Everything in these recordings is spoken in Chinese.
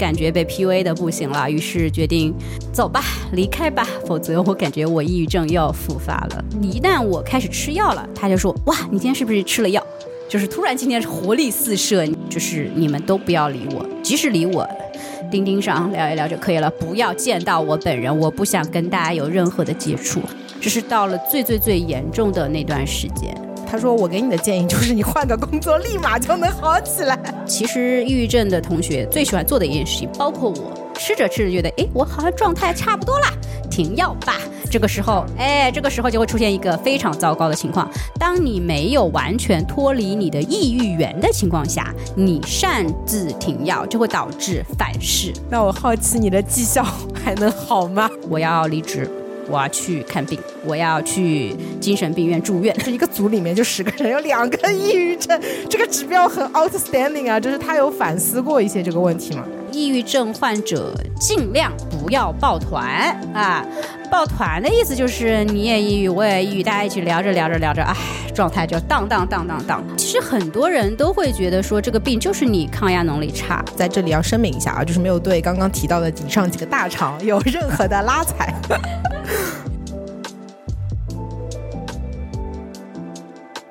感觉被 PUA 的不行了，于是决定走吧，离开吧，否则我感觉我抑郁症又要复发了。一旦我开始吃药了，他就说：“哇，你今天是不是吃了药？”就是突然今天活力四射，就是你们都不要理我，即使理我，钉钉上聊一聊就可以了，不要见到我本人，我不想跟大家有任何的接触。这是到了最最最严重的那段时间。他说：“我给你的建议就是你换个工作，立马就能好起来。”其实抑郁症的同学最喜欢做的一件事情，包括我，吃着吃着觉得，哎，我好像状态差不多了，停药吧。这个时候，哎，这个时候就会出现一个非常糟糕的情况：当你没有完全脱离你的抑郁源的情况下，你擅自停药，就会导致反噬。那我好奇你的绩效还能好吗？我要离职。我要去看病，我要去精神病院住院。这一个组里面就十个人，有两个抑郁症，这个指标很 outstanding 啊！就是他有反思过一些这个问题吗？抑郁症患者尽量不要抱团啊！抱团的意思就是你也抑郁，我也抑郁，大家一起聊着聊着聊着，哎，状态就荡荡荡荡荡。其实很多人都会觉得说这个病就是你抗压能力差。在这里要声明一下啊，就是没有对刚刚提到的以上几个大厂有任何的拉踩。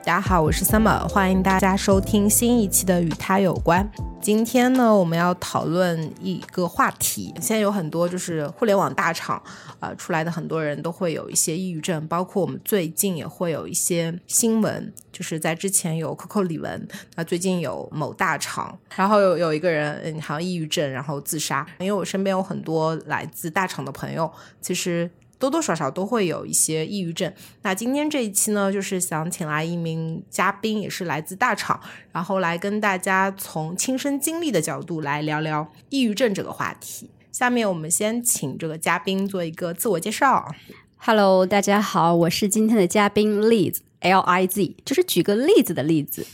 大家好，我是 Summer，欢迎大家收听新一期的《与他有关》。今天呢，我们要讨论一个话题。现在有很多就是互联网大厂啊出来的很多人都会有一些抑郁症，包括我们最近也会有一些新闻，就是在之前有 Coco 李玟，那最近有某大厂，然后有有一个人嗯好像抑郁症，然后自杀。因为我身边有很多来自大厂的朋友，其实。多多少少都会有一些抑郁症。那今天这一期呢，就是想请来一名嘉宾，也是来自大厂，然后来跟大家从亲身经历的角度来聊聊抑郁症这个话题。下面我们先请这个嘉宾做一个自我介绍。Hello，大家好，我是今天的嘉宾 Liz。L I Z 就是举个例子的例子，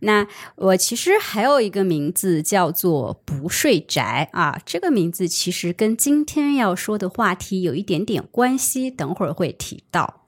那我其实还有一个名字叫做不睡宅啊，这个名字其实跟今天要说的话题有一点点关系，等会儿会提到。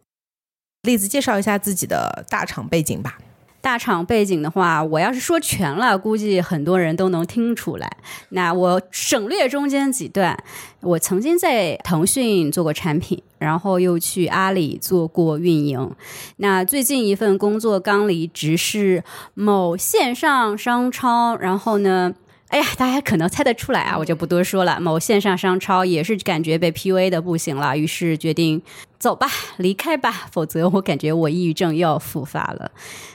例子介绍一下自己的大厂背景吧。大厂背景的话，我要是说全了，估计很多人都能听出来。那我省略中间几段。我曾经在腾讯做过产品，然后又去阿里做过运营。那最近一份工作刚离职，是某线上商超。然后呢？哎呀，大家可能猜得出来啊，我就不多说了。某线上商超也是感觉被 PUA 的不行了，于是决定走吧，离开吧，否则我感觉我抑郁症又要复发了。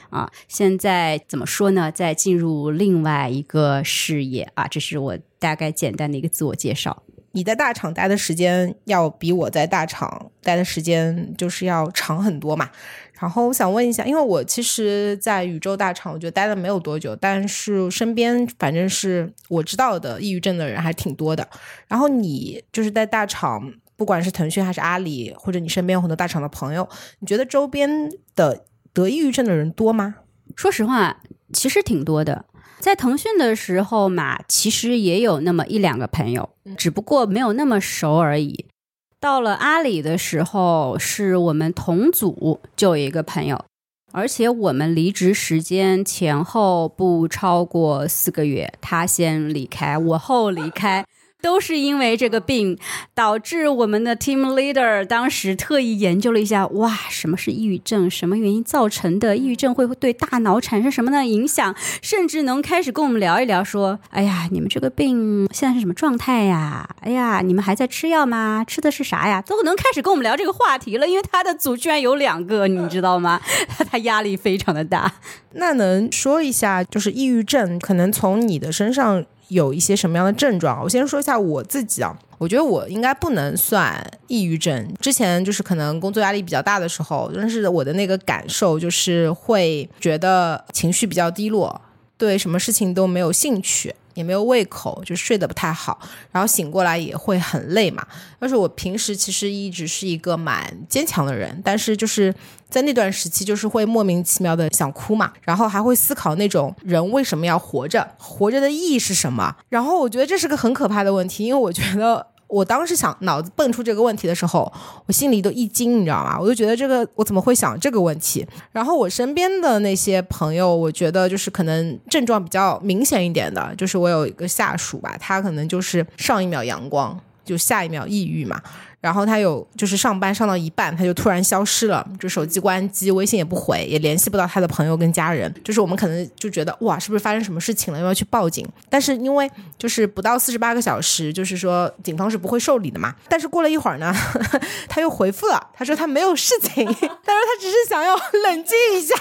啊，现在怎么说呢？在进入另外一个事业啊，这是我大概简单的一个自我介绍。你在大厂待的时间要比我在大厂待的时间就是要长很多嘛。然后我想问一下，因为我其实，在宇宙大厂，我觉得待了没有多久，但是身边反正是我知道的抑郁症的人还挺多的。然后你就是在大厂，不管是腾讯还是阿里，或者你身边有很多大厂的朋友，你觉得周边的得抑郁症的人多吗？说实话，其实挺多的。在腾讯的时候嘛，其实也有那么一两个朋友，只不过没有那么熟而已。到了阿里的时候，是我们同组就有一个朋友，而且我们离职时间前后不超过四个月，他先离开，我后离开。都是因为这个病，导致我们的 team leader 当时特意研究了一下，哇，什么是抑郁症？什么原因造成的？抑郁症会对大脑产生什么样的影响？甚至能开始跟我们聊一聊，说，哎呀，你们这个病现在是什么状态呀？哎呀，你们还在吃药吗？吃的是啥呀？都能开始跟我们聊这个话题了，因为他的组居然有两个，你知道吗？他压力非常的大。那能说一下，就是抑郁症可能从你的身上。有一些什么样的症状？我先说一下我自己啊，我觉得我应该不能算抑郁症。之前就是可能工作压力比较大的时候，但是我的那个感受就是会觉得情绪比较低落，对什么事情都没有兴趣。也没有胃口，就睡得不太好，然后醒过来也会很累嘛。但是我平时其实一直是一个蛮坚强的人，但是就是在那段时期，就是会莫名其妙的想哭嘛，然后还会思考那种人为什么要活着，活着的意义是什么。然后我觉得这是个很可怕的问题，因为我觉得。我当时想脑子蹦出这个问题的时候，我心里都一惊，你知道吗？我就觉得这个我怎么会想这个问题？然后我身边的那些朋友，我觉得就是可能症状比较明显一点的，就是我有一个下属吧，他可能就是上一秒阳光，就下一秒抑郁嘛。然后他有就是上班上到一半，他就突然消失了，就手机关机，微信也不回，也联系不到他的朋友跟家人。就是我们可能就觉得哇，是不是发生什么事情了，又要去报警？但是因为就是不到四十八个小时，就是说警方是不会受理的嘛。但是过了一会儿呢，他又回复了，他说他没有事情，他说他只是想要冷静一下。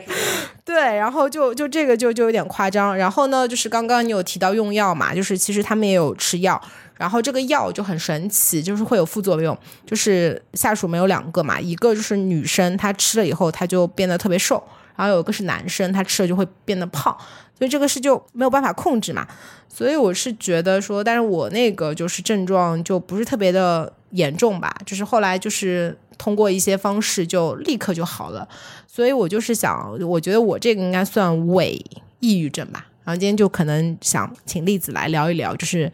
对，然后就就这个就就有点夸张。然后呢，就是刚刚你有提到用药嘛，就是其实他们也有吃药。然后这个药就很神奇，就是会有副作用。就是下属没有两个嘛，一个就是女生她吃了以后她就变得特别瘦，然后有一个是男生他吃了就会变得胖，所以这个是就没有办法控制嘛。所以我是觉得说，但是我那个就是症状就不是特别的严重吧，就是后来就是通过一些方式就立刻就好了。所以我就是想，我觉得我这个应该算伪抑郁症吧。然后今天就可能想请栗子来聊一聊，就是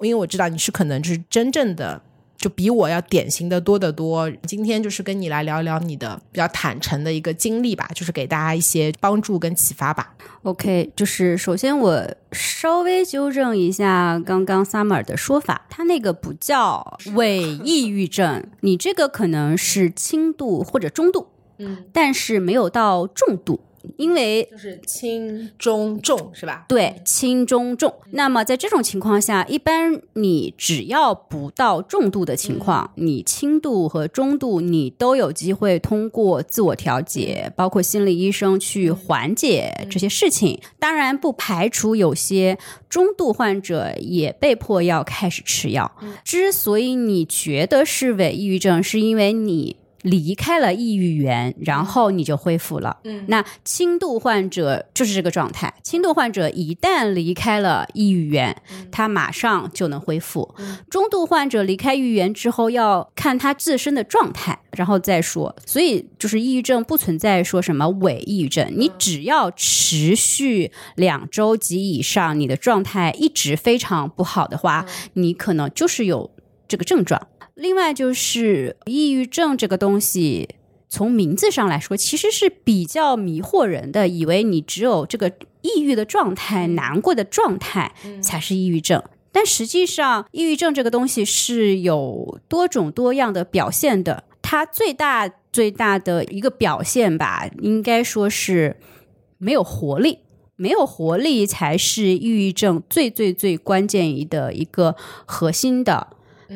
因为我知道你是可能就是真正的就比我要典型的多得多。今天就是跟你来聊一聊你的比较坦诚的一个经历吧，就是给大家一些帮助跟启发吧。OK，就是首先我稍微纠正一下刚刚 Summer 的说法，他那个不叫伪抑郁症，你这个可能是轻度或者中度，嗯，但是没有到重度。因为就是轻中重是吧？对，轻中重。那么在这种情况下，一般你只要不到重度的情况，你轻度和中度你都有机会通过自我调节，包括心理医生去缓解这些事情。当然，不排除有些中度患者也被迫要开始吃药。之所以你觉得是伪抑郁症，是因为你。离开了抑郁源，然后你就恢复了。嗯，那轻度患者就是这个状态。轻度患者一旦离开了抑郁源，他马上就能恢复。中度患者离开抑郁源之后，要看他自身的状态，然后再说。所以，就是抑郁症不存在说什么伪抑郁症，你只要持续两周及以上，你的状态一直非常不好的话，你可能就是有这个症状。另外就是抑郁症这个东西，从名字上来说，其实是比较迷惑人的，以为你只有这个抑郁的状态、难过的状态才是抑郁症。但实际上，抑郁症这个东西是有多种多样的表现的。它最大最大的一个表现吧，应该说是没有活力，没有活力才是抑郁症最最最关键的一个核心的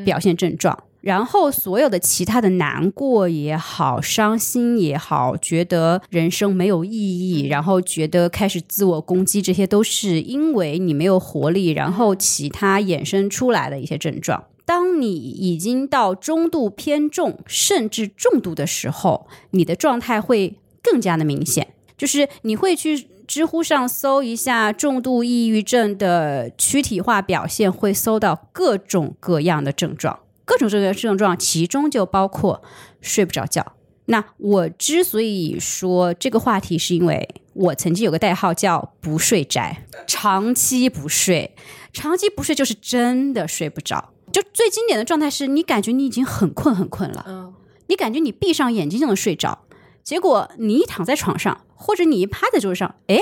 表现症状。然后，所有的其他的难过也好，伤心也好，觉得人生没有意义，然后觉得开始自我攻击，这些都是因为你没有活力，然后其他衍生出来的一些症状。当你已经到中度偏重，甚至重度的时候，你的状态会更加的明显。就是你会去知乎上搜一下重度抑郁症的躯体化表现，会搜到各种各样的症状。各种这个症状，其中就包括睡不着觉。那我之所以说这个话题，是因为我曾经有个代号叫“不睡宅”，长期不睡，长期不睡就是真的睡不着。就最经典的状态是你感觉你已经很困很困了，嗯，你感觉你闭上眼睛就能睡着，结果你一躺在床上，或者你一趴在桌子上，哎，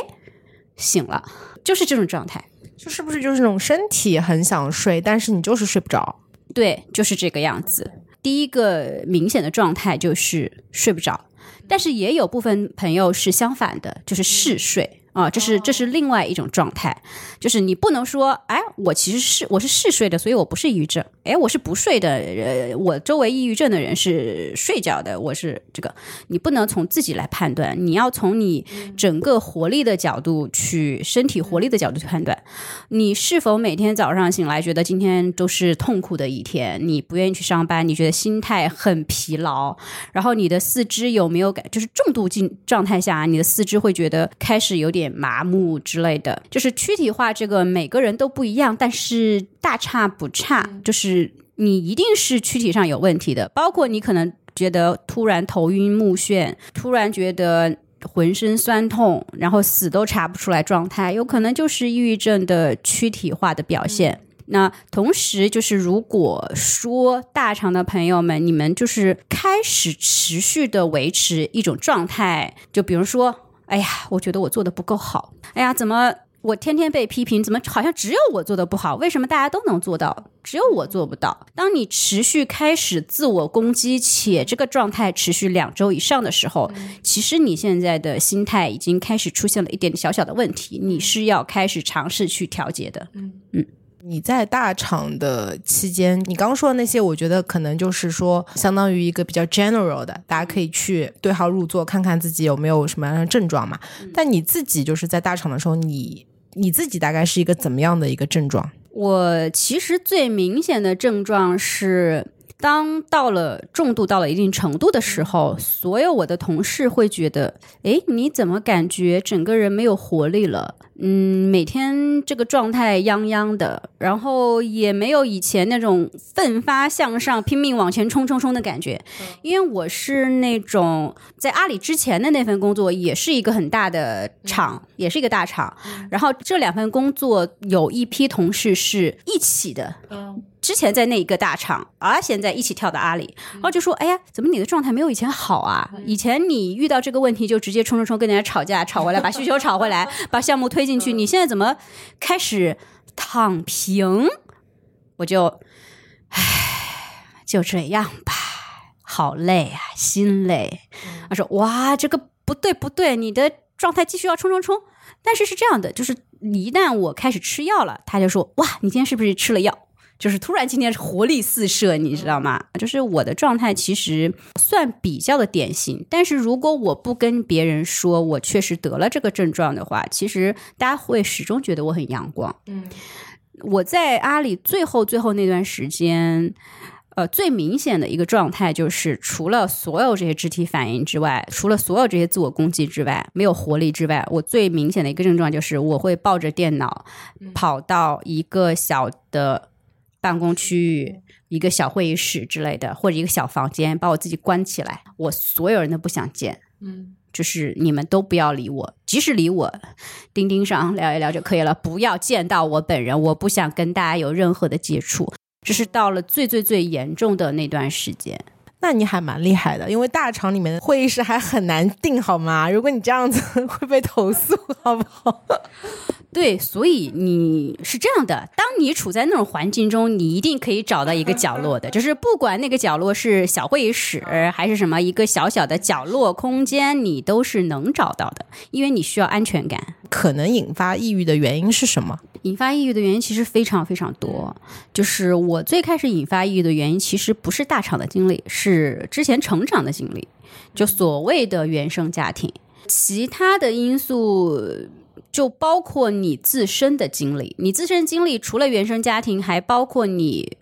醒了，就是这种状态。就是不是就是那种身体很想睡，但是你就是睡不着。对，就是这个样子。第一个明显的状态就是睡不着，但是也有部分朋友是相反的，就是嗜睡。啊，这是这是另外一种状态，就是你不能说，哎，我其实是我是嗜睡的，所以我不是抑郁症。哎，我是不睡的，呃，我周围抑郁症的人是睡觉的，我是这个。你不能从自己来判断，你要从你整个活力的角度去，身体活力的角度去判断，你是否每天早上醒来觉得今天都是痛苦的一天，你不愿意去上班，你觉得心态很疲劳，然后你的四肢有没有感，就是重度进状态下，你的四肢会觉得开始有点。点麻木之类的。就是躯体化这个每个人都不一样，但是大差不差。就是你一定是躯体上有问题的，包括你可能觉得突然头晕目眩，突然觉得。浑身酸痛，然后死都查不出来状态，有可能就是抑郁症的躯体化的表现。那同时，就是如果说大肠的朋友们，你们就是开始持续的维持一种状态，就比如说，哎呀，我觉得我做的不够好，哎呀，怎么？我天天被批评，怎么好像只有我做的不好？为什么大家都能做到，只有我做不到？当你持续开始自我攻击，且这个状态持续两周以上的时候，其实你现在的心态已经开始出现了一点小小的问题，你是要开始尝试去调节的。嗯嗯。你在大厂的期间，你刚刚说的那些，我觉得可能就是说，相当于一个比较 general 的，大家可以去对号入座，看看自己有没有什么样的症状嘛。但你自己就是在大厂的时候，你你自己大概是一个怎么样的一个症状？我其实最明显的症状是，当到了重度到了一定程度的时候，所有我的同事会觉得，哎，你怎么感觉整个人没有活力了？嗯，每天这个状态泱泱的，然后也没有以前那种奋发向上、拼命往前冲冲冲的感觉。因为我是那种在阿里之前的那份工作，也是一个很大的厂，也是一个大厂。然后这两份工作有一批同事是一起的。之前在那一个大厂，而现在一起跳到阿里，然后就说：“哎呀，怎么你的状态没有以前好啊？以前你遇到这个问题就直接冲冲冲跟人家吵架，吵回来把需求吵回来，把项目推进去。你现在怎么开始躺平？我就，唉，就这样吧，好累啊，心累。他说：哇，这个不对不对，你的状态继续要冲冲冲。但是是这样的，就是一旦我开始吃药了，他就说：哇，你今天是不是吃了药？”就是突然今天是活力四射，你知道吗？就是我的状态其实算比较的典型，但是如果我不跟别人说我确实得了这个症状的话，其实大家会始终觉得我很阳光。嗯，我在阿里最后最后那段时间，呃，最明显的一个状态就是，除了所有这些肢体反应之外，除了所有这些自我攻击之外，没有活力之外，我最明显的一个症状就是我会抱着电脑跑到一个小的。办公区域一个小会议室之类的，或者一个小房间，把我自己关起来，我所有人都不想见，嗯，就是你们都不要理我，即使理我，钉钉上聊一聊就可以了，不要见到我本人，我不想跟大家有任何的接触。这是到了最最最严重的那段时间，那你还蛮厉害的，因为大厂里面的会议室还很难定，好吗？如果你这样子 会被投诉，好不好？对，所以你是这样的。当你处在那种环境中，你一定可以找到一个角落的，就是不管那个角落是小会议室还是什么一个小小的角落空间，你都是能找到的，因为你需要安全感。可能引发抑郁的原因是什么？引发抑郁的原因其实非常非常多。就是我最开始引发抑郁的原因，其实不是大厂的经历，是之前成长的经历，就所谓的原生家庭，其他的因素。就包括你自身的经历，你自身经历除了原生家庭，还包括你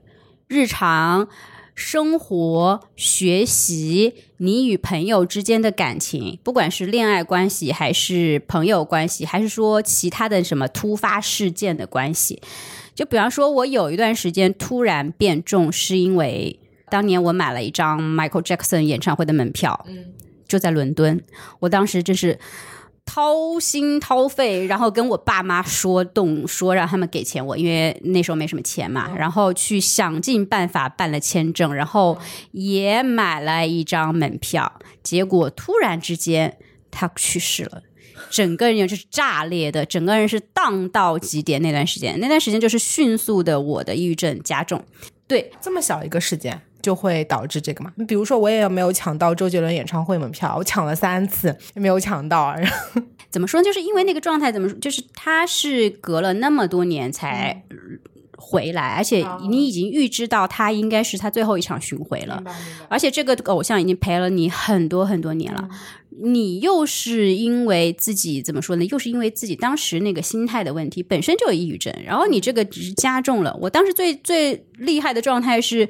日常生活、学习，你与朋友之间的感情，不管是恋爱关系，还是朋友关系，还是说其他的什么突发事件的关系。就比方说，我有一段时间突然变重，是因为当年我买了一张 Michael Jackson 演唱会的门票，嗯，就在伦敦，我当时真是。掏心掏肺，然后跟我爸妈说动，说让他们给钱我，因为那时候没什么钱嘛。然后去想尽办法办了签证，然后也买了一张门票。结果突然之间他去世了，整个人就是炸裂的，整个人是荡到极点。那段时间，那段时间就是迅速的我的抑郁症加重。对，这么小一个事件。就会导致这个嘛？比如说，我也没有抢到周杰伦演唱会门票，我抢了三次也没有抢到。怎么说？就是因为那个状态，怎么就是他是隔了那么多年才回来，而且你已经预知到他应该是他最后一场巡回了，而且这个偶像已经陪了你很多很多年了，你又是因为自己怎么说呢？又是因为自己当时那个心态的问题，本身就有抑郁症，然后你这个只是加重了。我当时最最厉害的状态是。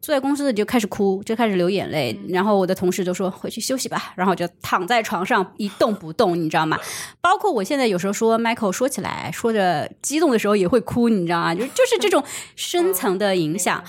坐在公司就开始哭，就开始流眼泪，然后我的同事就说回去休息吧，然后就躺在床上一动不动，你知道吗？包括我现在有时候说 Michael 说起来说着激动的时候也会哭，你知道吗？就就是这种深层的影响，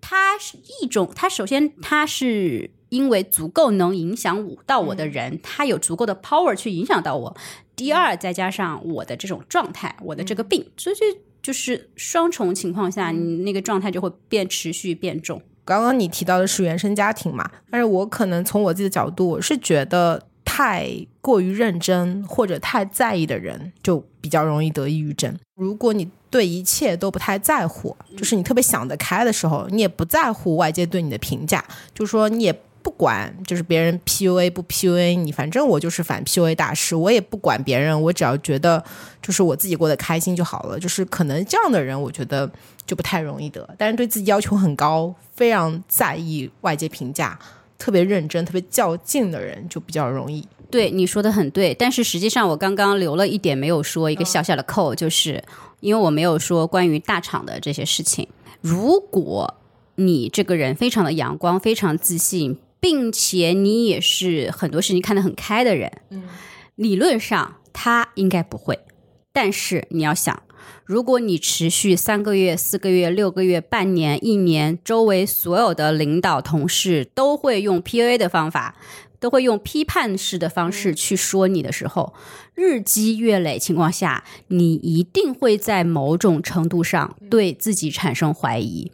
它是一种，它首先它是因为足够能影响我到我的人，他有足够的 power 去影响到我。第二，再加上我的这种状态，我的这个病，所以就就是双重情况下，你那个状态就会变持续变重。刚刚你提到的是原生家庭嘛，但是我可能从我自己的角度，我是觉得太过于认真或者太在意的人，就比较容易得抑郁症。如果你对一切都不太在乎，就是你特别想得开的时候，你也不在乎外界对你的评价，就说你也不管，就是别人 PUA 不 PUA 你，反正我就是反 PUA 大师，我也不管别人，我只要觉得就是我自己过得开心就好了。就是可能这样的人，我觉得就不太容易得，但是对自己要求很高，非常在意外界评价，特别认真、特别较劲的人，就比较容易。对你说的很对，但是实际上我刚刚留了一点没有说，一个小小的扣，就是因为我没有说关于大厂的这些事情。如果你这个人非常的阳光，非常自信，并且你也是很多事情看得很开的人，嗯，理论上他应该不会。但是你要想，如果你持续三个月、四个月、六个月、半年、一年，周围所有的领导、同事都会用 PUA 的方法。都会用批判式的方式去说你的时候，日积月累情况下，你一定会在某种程度上对自己产生怀疑。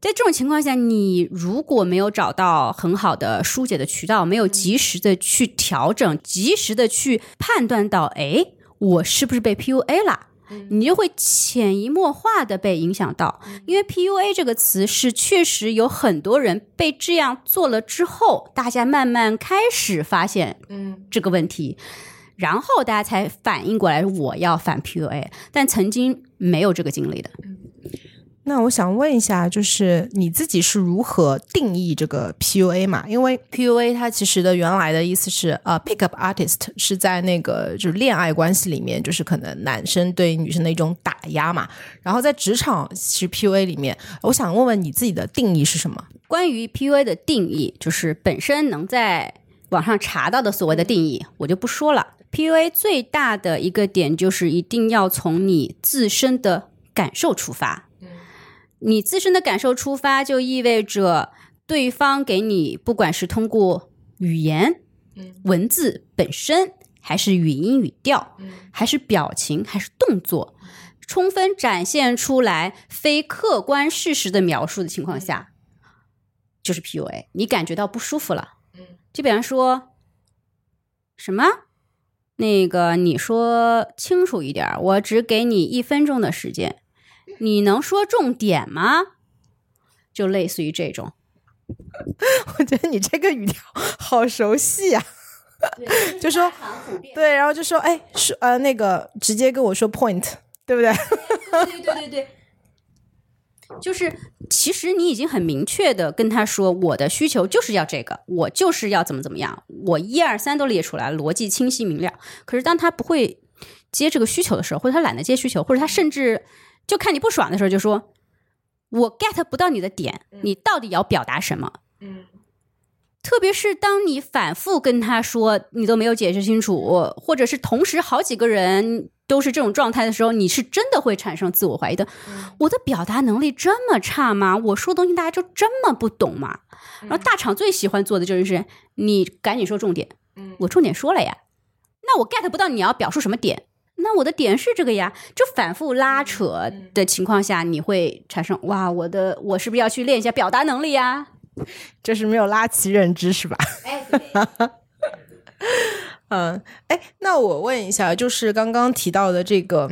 在这种情况下，你如果没有找到很好的疏解的渠道，没有及时的去调整，及时的去判断到，哎，我是不是被 PUA 了？你就会潜移默化的被影响到，因为 PUA 这个词是确实有很多人被这样做了之后，大家慢慢开始发现，嗯，这个问题，然后大家才反应过来我要反 PUA，但曾经没有这个经历的。那我想问一下，就是你自己是如何定义这个 PUA 嘛？因为 PUA 它其实的原来的意思是呃，pick up artist 是在那个就是恋爱关系里面，就是可能男生对女生的一种打压嘛。然后在职场其实 PUA 里面，我想问问你自己的定义是什么？关于 PUA 的定义，就是本身能在网上查到的所谓的定义，我就不说了。PUA 最大的一个点就是一定要从你自身的感受出发。你自身的感受出发，就意味着对方给你，不管是通过语言、文字本身，还是语音语调，还是表情，还是动作，充分展现出来非客观事实的描述的情况下，就是 PUA。你感觉到不舒服了，就比方说，什么？那个你说清楚一点，我只给你一分钟的时间。你能说重点吗？就类似于这种，我觉得你这个语调好熟悉啊。就说对，然后就说哎，说呃那个直接跟我说 point，对不对？对对对对，就是其实你已经很明确的跟他说，我的需求就是要这个，我就是要怎么怎么样，我一二三都列出来，逻辑清晰明了。可是当他不会接这个需求的时候，或者他懒得接需求，或者他甚至。就看你不爽的时候，就说我 get 不到你的点，你到底要表达什么？嗯，特别是当你反复跟他说，你都没有解释清楚，或者是同时好几个人都是这种状态的时候，你是真的会产生自我怀疑的。我的表达能力这么差吗？我说东西大家就这么不懂吗？然后大厂最喜欢做的就是你赶紧说重点，嗯我重点说了呀，那我 get 不到你要表述什么点。那我的点是这个呀，就反复拉扯的情况下，你会产生哇，我的我是不是要去练一下表达能力呀？就是没有拉齐认知是吧？哎，嗯，哎，那我问一下，就是刚刚提到的这个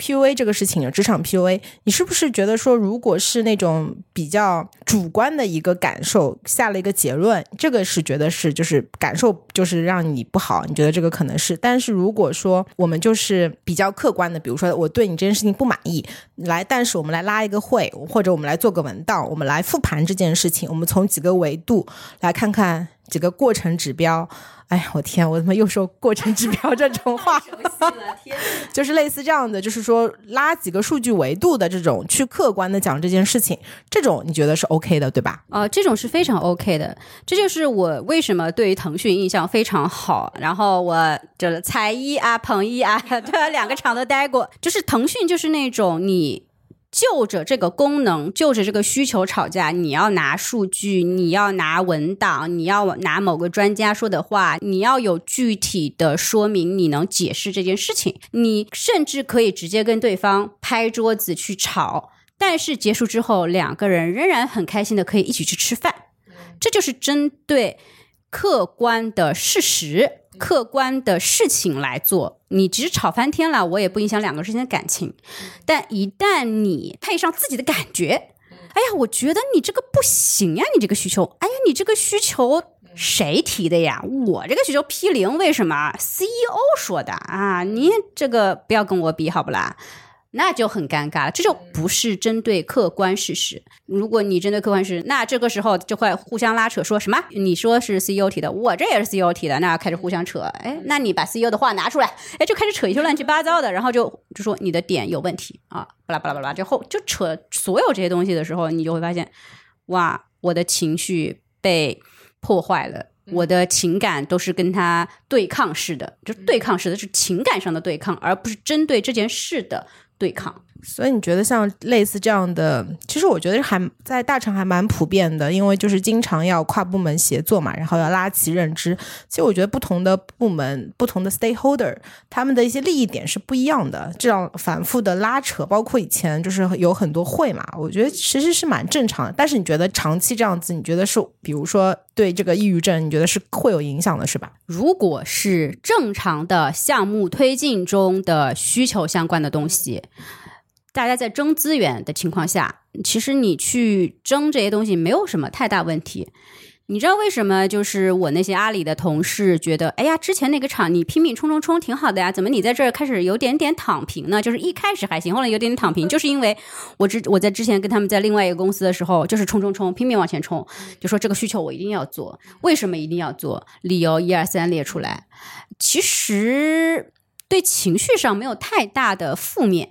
PUA 这个事情，职场 PUA，你是不是觉得说，如果是那种比较主观的一个感受，下了一个结论，这个是觉得是就是感受就是让你不好，你觉得这个可能是，但是如果说我们就是比较客观的，比如说我对你这件事情不满意，来，但是我们来拉一个会，或者我们来做个文档，我们来复盘这件事情，我们从几个维度来看看几个过程指标。哎呀，我天，我怎么又说过程指标这种话？就是类似这样的的，就是说拉几个数据维度的这种去客观的讲这件事情，这种你觉得是 OK 的，对吧？呃，这种是非常 OK 的，这就是我为什么对于腾讯印象非常好。然后我就是彩一啊、捧一啊，对，两个厂都待过，就是腾讯就是那种你。就着这个功能，就着这个需求吵架，你要拿数据，你要拿文档，你要拿某个专家说的话，你要有具体的说明，你能解释这件事情，你甚至可以直接跟对方拍桌子去吵，但是结束之后，两个人仍然很开心的可以一起去吃饭，这就是针对客观的事实。客观的事情来做，你只是吵翻天了，我也不影响两个人之间的感情。但一旦你配上自己的感觉，哎呀，我觉得你这个不行呀，你这个需求，哎呀，你这个需求谁提的呀？我这个需求 P 零，为什么 CEO 说的啊？你这个不要跟我比，好不啦？那就很尴尬了，这就不是针对客观事实。如果你针对客观事实，那这个时候就会互相拉扯，说什么？你说是 CEO 提的，我这也是 CEO 提的，那开始互相扯。哎，那你把 CEO 的话拿出来，哎，就开始扯一些乱七八糟的，然后就就说你的点有问题啊，巴拉巴拉巴拉，之后就扯所有这些东西的时候，你就会发现，哇，我的情绪被破坏了，我的情感都是跟他对抗式的，就对抗式的是情感上的对抗，而不是针对这件事的。对抗，所以你觉得像类似这样的，其实我觉得还在大厂还蛮普遍的，因为就是经常要跨部门协作嘛，然后要拉齐认知。其实我觉得不同的部门、不同的 stakeholder，他们的一些利益点是不一样的，这样反复的拉扯，包括以前就是有很多会嘛，我觉得其实是蛮正常的。但是你觉得长期这样子，你觉得是，比如说对这个抑郁症，你觉得是会有影响的，是吧？如果是正常的项目推进中的需求相关的东西。大家在争资源的情况下，其实你去争这些东西没有什么太大问题。你知道为什么？就是我那些阿里的同事觉得，哎呀，之前那个厂你拼命冲冲冲挺好的呀，怎么你在这儿开始有点点躺平呢？就是一开始还行，后来有点点躺平，就是因为我之我在之前跟他们在另外一个公司的时候，就是冲冲冲，拼命往前冲，就说这个需求我一定要做，为什么一定要做？理由一二三列出来，其实对情绪上没有太大的负面。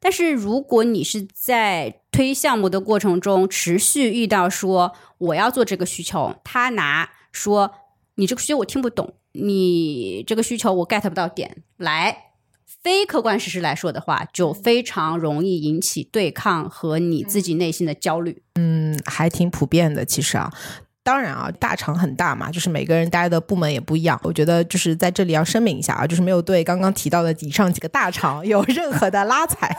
但是如果你是在推项目的过程中持续遇到说我要做这个需求，他拿说你这个需求我听不懂，你这个需求我 get 不到点，来非客观事实来说的话，就非常容易引起对抗和你自己内心的焦虑。嗯，还挺普遍的，其实啊。当然啊，大厂很大嘛，就是每个人待的部门也不一样。我觉得就是在这里要声明一下啊，就是没有对刚刚提到的以上几个大厂有任何的拉踩。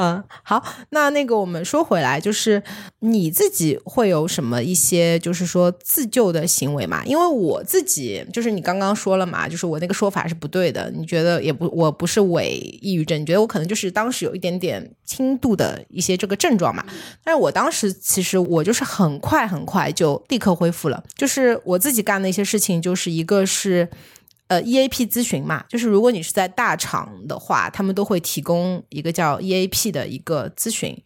嗯，好，那那个我们说回来，就是你自己会有什么一些就是说自救的行为嘛？因为我自己就是你刚刚说了嘛，就是我那个说法是不对的。你觉得也不，我不是伪抑郁症，你觉得我可能就是当时有一点点轻度的一些这个症状嘛？但是我当时其实我就是很快很快就立刻恢复了，就是我自己干的一些事情，就是一个是。呃，EAP 咨询嘛，就是如果你是在大厂的话，他们都会提供一个叫 EAP 的一个咨询，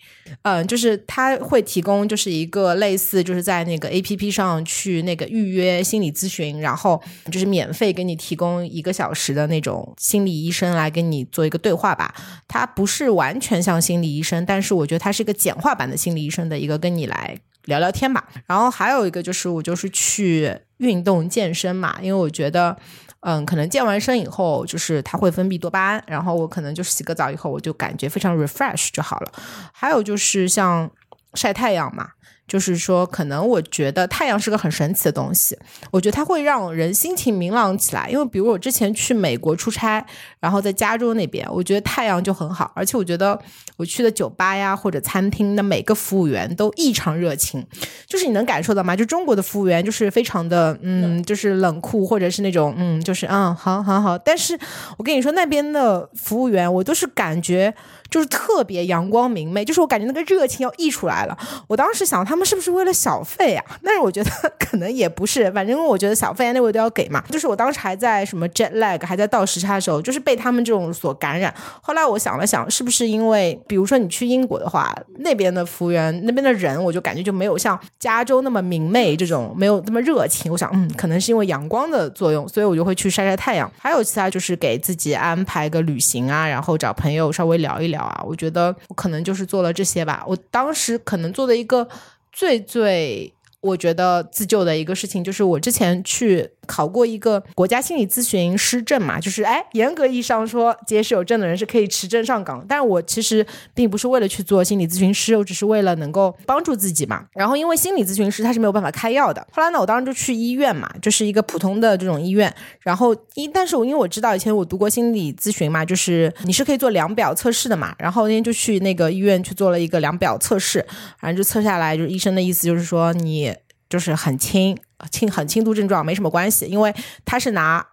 嗯，就是他会提供就是一个类似就是在那个 APP 上去那个预约心理咨询，然后就是免费给你提供一个小时的那种心理医生来跟你做一个对话吧。他不是完全像心理医生，但是我觉得他是一个简化版的心理医生的一个跟你来聊聊天吧。然后还有一个就是我就是去运动健身嘛，因为我觉得。嗯，可能健完身以后，就是它会分泌多巴胺，然后我可能就是洗个澡以后，我就感觉非常 refresh 就好了。还有就是像晒太阳嘛。就是说，可能我觉得太阳是个很神奇的东西。我觉得它会让人心情明朗起来。因为比如我之前去美国出差，然后在加州那边，我觉得太阳就很好。而且我觉得我去的酒吧呀或者餐厅的每个服务员都异常热情。就是你能感受到吗？就中国的服务员就是非常的嗯，就是冷酷或者是那种嗯，就是嗯，好好好。但是我跟你说，那边的服务员我都是感觉就是特别阳光明媚，就是我感觉那个热情要溢出来了。我当时想他们。是不是为了小费啊？但是我觉得可能也不是，反正我觉得小费那位都要给嘛。就是我当时还在什么 jet lag，还在倒时差的时候，就是被他们这种所感染。后来我想了想，是不是因为，比如说你去英国的话，那边的服务员那边的人，我就感觉就没有像加州那么明媚，这种没有那么热情。我想，嗯，可能是因为阳光的作用，所以我就会去晒晒太阳。还有其他就是给自己安排个旅行啊，然后找朋友稍微聊一聊啊。我觉得我可能就是做了这些吧。我当时可能做的一个最最。我觉得自救的一个事情，就是我之前去考过一个国家心理咨询师证嘛，就是哎，严格意义上说，结识有证的人是可以持证上岗。但是我其实并不是为了去做心理咨询师，我只是为了能够帮助自己嘛。然后因为心理咨询师他是没有办法开药的，后来呢，我当时就去医院嘛，就是一个普通的这种医院。然后一，但是我因为我知道以前我读过心理咨询嘛，就是你是可以做量表测试的嘛。然后那天就去那个医院去做了一个量表测试，反正就测下来，就是医生的意思就是说你。就是很轻轻很轻度症状，没什么关系，因为他是拿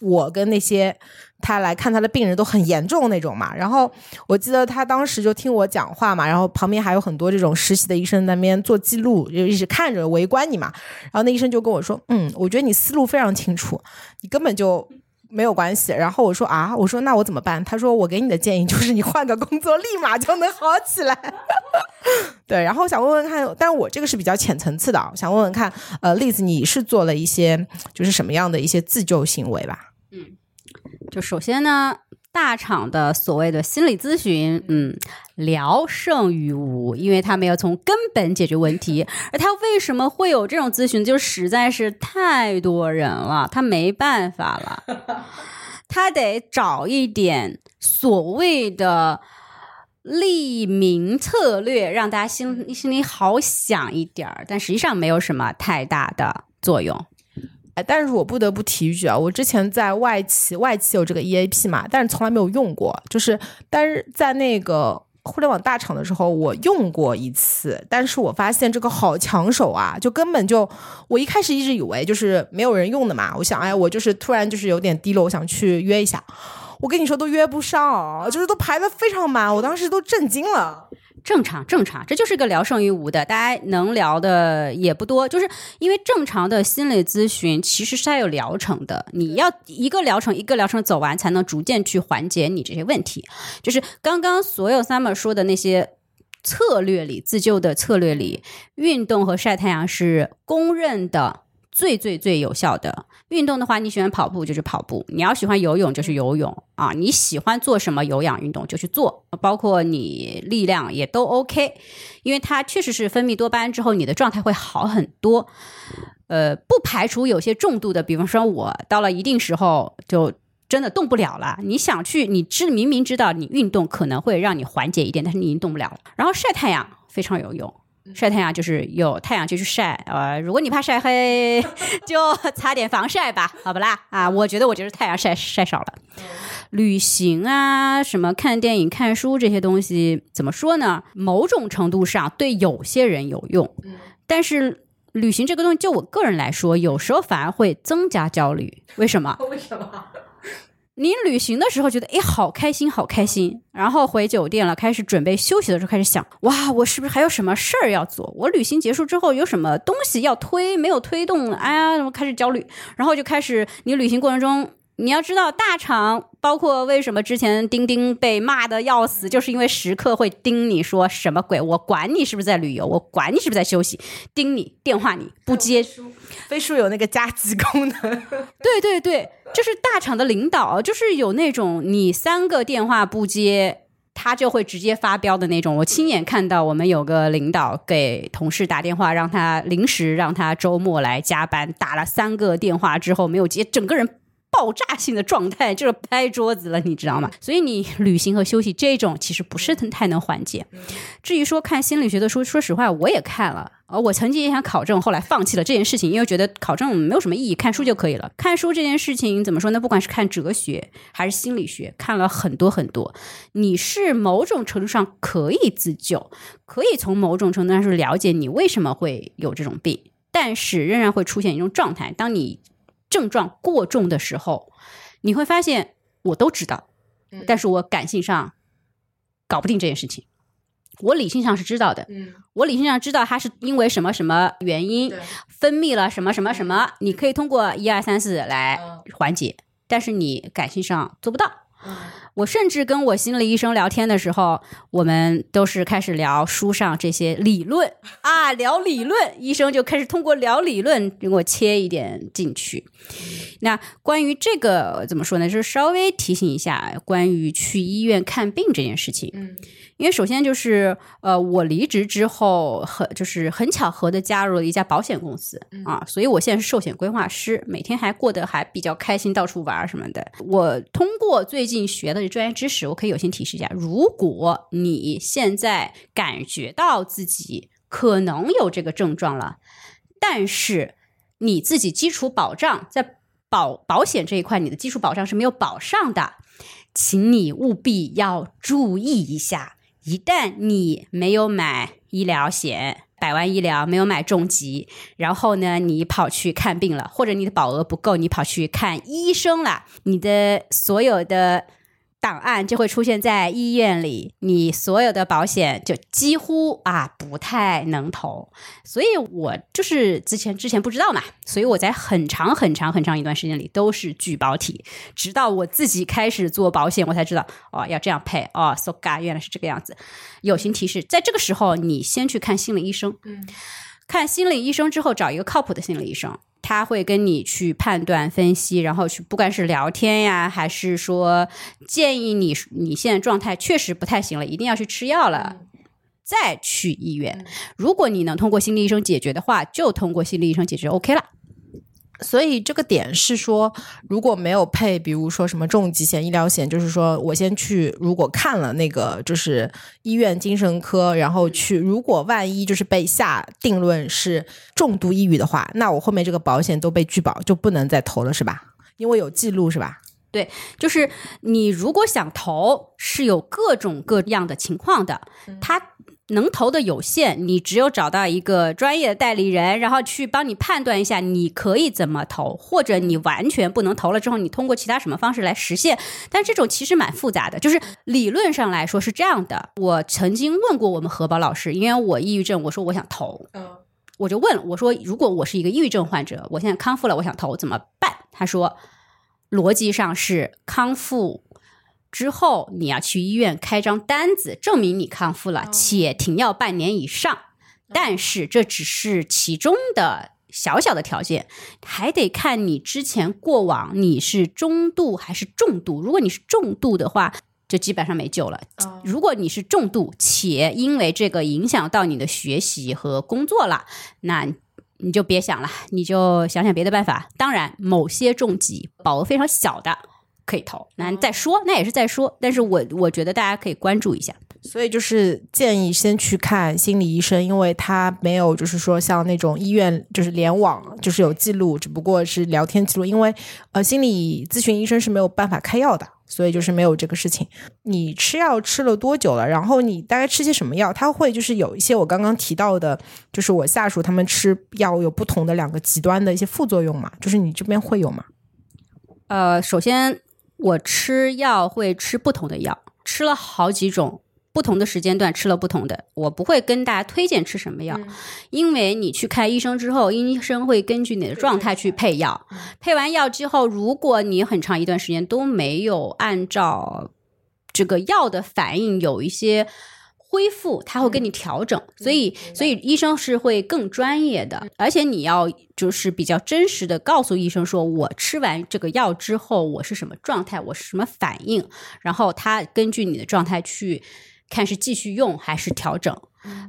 我跟那些他来看他的病人都很严重那种嘛。然后我记得他当时就听我讲话嘛，然后旁边还有很多这种实习的医生在那边做记录，就一直看着围观你嘛。然后那医生就跟我说：“嗯，我觉得你思路非常清楚，你根本就。”没有关系，然后我说啊，我说那我怎么办？他说我给你的建议 就是你换个工作，立马就能好起来。对，然后想问问看，但我这个是比较浅层次的，想问问看，呃，栗子你是做了一些就是什么样的一些自救行为吧？嗯，就首先呢。大厂的所谓的心理咨询，嗯，聊胜于无，因为他没有从根本解决问题。而他为什么会有这种咨询？就实在是太多人了，他没办法了，他得找一点所谓的利民策略，让大家心心里好想一点儿，但实际上没有什么太大的作用。哎但是我不得不提一句啊，我之前在外企，外企有这个 EAP 嘛，但是从来没有用过。就是，但是在那个互联网大厂的时候，我用过一次，但是我发现这个好抢手啊，就根本就，我一开始一直以为就是没有人用的嘛。我想，哎，我就是突然就是有点低落，我想去约一下，我跟你说都约不上，就是都排的非常满，我当时都震惊了。正常，正常，这就是个聊胜于无的，大家能聊的也不多，就是因为正常的心理咨询其实是它有疗程的，你要一个疗程一个疗程走完，才能逐渐去缓解你这些问题。就是刚刚所有 summer 说的那些策略里，自救的策略里，运动和晒太阳是公认的最最最有效的。运动的话，你喜欢跑步就去跑步；你要喜欢游泳就去游泳啊！你喜欢做什么有氧运动就去做，包括你力量也都 OK，因为它确实是分泌多巴胺之后，你的状态会好很多。呃，不排除有些重度的，比方说我到了一定时候就真的动不了了。你想去，你知明明知道你运动可能会让你缓解一点，但是你已经动不了了。然后晒太阳非常有用。晒太阳就是有太阳就去晒，呃，如果你怕晒黑，就擦点防晒吧，好不啦？啊，我觉得我就是太阳晒晒少了。旅行啊，什么看电影、看书这些东西，怎么说呢？某种程度上对有些人有用，但是旅行这个东西，就我个人来说，有时候反而会增加焦虑。为什么？为什么？你旅行的时候觉得哎好开心好开心，然后回酒店了，开始准备休息的时候开始想哇我是不是还有什么事儿要做？我旅行结束之后有什么东西要推没有推动？哎呀，开始焦虑，然后就开始你旅行过程中。你要知道，大厂包括为什么之前钉钉被骂的要死，就是因为时刻会盯你说什么鬼？我管你是不是在旅游，我管你是不是在休息，盯你电话你不接。飞书有那个加急功能。对对对，就是大厂的领导，就是有那种你三个电话不接，他就会直接发飙的那种。我亲眼看到，我们有个领导给同事打电话，让他临时让他周末来加班，打了三个电话之后没有接，整个人。爆炸性的状态就是拍桌子了，你知道吗？所以你旅行和休息这种其实不是太能缓解。至于说看心理学的书，说实话我也看了，呃，我曾经也想考证，后来放弃了这件事情，因为觉得考证没有什么意义，看书就可以了。看书这件事情怎么说呢？不管是看哲学还是心理学，看了很多很多，你是某种程度上可以自救，可以从某种程度上是了解你为什么会有这种病，但是仍然会出现一种状态，当你。症状过重的时候，你会发现我都知道，但是我感性上搞不定这件事情。我理性上是知道的，嗯，我理性上知道它是因为什么什么原因，分泌了什么什么什么，你可以通过一二三四来嗯。缓解，但是你感性上做不到。我甚至跟我心理医生聊天的时候，我们都是开始聊书上这些理论啊，聊理论，医生就开始通过聊理论给我切一点进去。那关于这个怎么说呢？就是稍微提醒一下，关于去医院看病这件事情。因为首先就是呃，我离职之后很就是很巧合的加入了一家保险公司、啊，所以我现在是寿险规划师，每天还过得还比较开心，到处玩什么的。我通过最近学的专业知识，我可以有心提示一下：如果你现在感觉到自己可能有这个症状了，但是你自己基础保障在保保险这一块，你的基础保障是没有保上的，请你务必要注意一下。一旦你没有买医疗险，百万医疗没有买重疾，然后呢，你跑去看病了，或者你的保额不够，你跑去看医生了，你的所有的档案就会出现在医院里，你所有的保险就几乎啊不太能投。所以我就是之前之前不知道嘛，所以我在很长很长很长一段时间里都是拒保体，直到我自己开始做保险，我才知道哦要这样配哦，so ga 原来是这个样子。友情提示，在这个时候你先去看心理医生，嗯看心理医生之后找一个靠谱的心理医生。他会跟你去判断、分析，然后去不管是聊天呀，还是说建议你你现在状态确实不太行了，一定要去吃药了，再去医院。如果你能通过心理医生解决的话，就通过心理医生解决 OK 了。所以这个点是说，如果没有配，比如说什么重疾险、医疗险，就是说我先去，如果看了那个就是医院精神科，然后去，如果万一就是被下定论是重度抑郁的话，那我后面这个保险都被拒保，就不能再投了，是吧？因为有记录，是吧？对就是你如果想投，是有各种各样的情况的，他能投的有限，你只有找到一个专业的代理人，然后去帮你判断一下你可以怎么投，或者你完全不能投了之后，你通过其他什么方式来实现。但这种其实蛮复杂的，就是理论上来说是这样的。我曾经问过我们何宝老师，因为我抑郁症，我说我想投，嗯我就问我说，如果我是一个抑郁症患者，我现在康复了，我想投怎么办？他说，逻辑上是康复之后你要去医院开张单子，证明你康复了，且停药半年以上。但是这只是其中的小小的条件，还得看你之前过往你是中度还是重度。如果你是重度的话，就基本上没救了。如果你是重度，且因为这个影响到你的学习和工作了，那你就别想了，你就想想别的办法。当然，某些重疾保额非常小的可以投，那再说，那也是再说。但是我我觉得大家可以关注一下。所以就是建议先去看心理医生，因为他没有就是说像那种医院就是联网就是有记录，只不过是聊天记录，因为呃心理咨询医生是没有办法开药的，所以就是没有这个事情。你吃药吃了多久了？然后你大概吃些什么药？他会就是有一些我刚刚提到的，就是我下属他们吃药有不同的两个极端的一些副作用嘛，就是你这边会有吗？呃，首先我吃药会吃不同的药，吃了好几种。不同的时间段吃了不同的，我不会跟大家推荐吃什么药，因为你去看医生之后，医生会根据你的状态去配药。配完药之后，如果你很长一段时间都没有按照这个药的反应有一些恢复，他会跟你调整。所以，所以医生是会更专业的，而且你要就是比较真实的告诉医生说，我吃完这个药之后我是什么状态，我是什么反应，然后他根据你的状态去。看是继续用还是调整，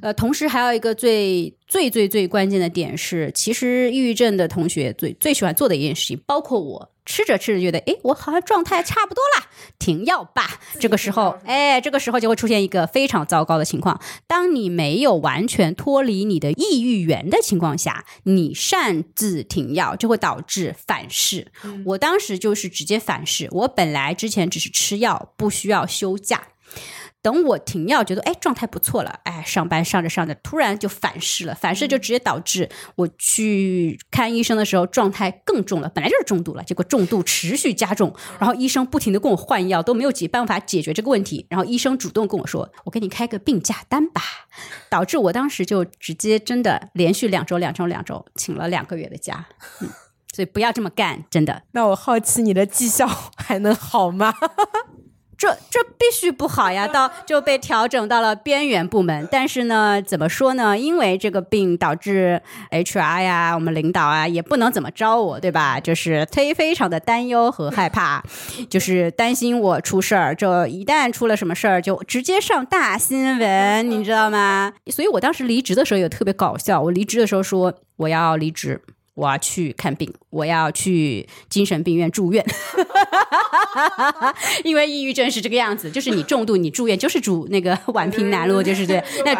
呃，同时还有一个最最最最关键的点是，其实抑郁症的同学最最喜欢做的一件事情，包括我吃着吃着觉得，哎，我好像状态差不多了，停药吧。这个时候，哎，这个时候就会出现一个非常糟糕的情况，当你没有完全脱离你的抑郁源的情况下，你擅自停药就会导致反噬。我当时就是直接反噬，我本来之前只是吃药，不需要休假。等我停药，觉得哎状态不错了，哎上班上着上着，突然就反噬了，反噬就直接导致我去看医生的时候状态更重了，本来就是重度了，结果重度持续加重，然后医生不停的跟我换药，都没有解办法解决这个问题，然后医生主动跟我说，我给你开个病假单吧，导致我当时就直接真的连续两周两周两周请了两个月的假，嗯，所以不要这么干，真的。那我好奇你的绩效还能好吗？这这必须不好呀，到就被调整到了边缘部门。但是呢，怎么说呢？因为这个病导致 HR 呀，我们领导啊，也不能怎么着我，对吧？就是忒非常的担忧和害怕，就是担心我出事儿。这一旦出了什么事儿，就直接上大新闻，你知道吗？所以我当时离职的时候也特别搞笑。我离职的时候说我要离职。我要去看病，我要去精神病院住院，因为抑郁症是这个样子，就是你重度，你住院就是住那个宛平南路，就是对，那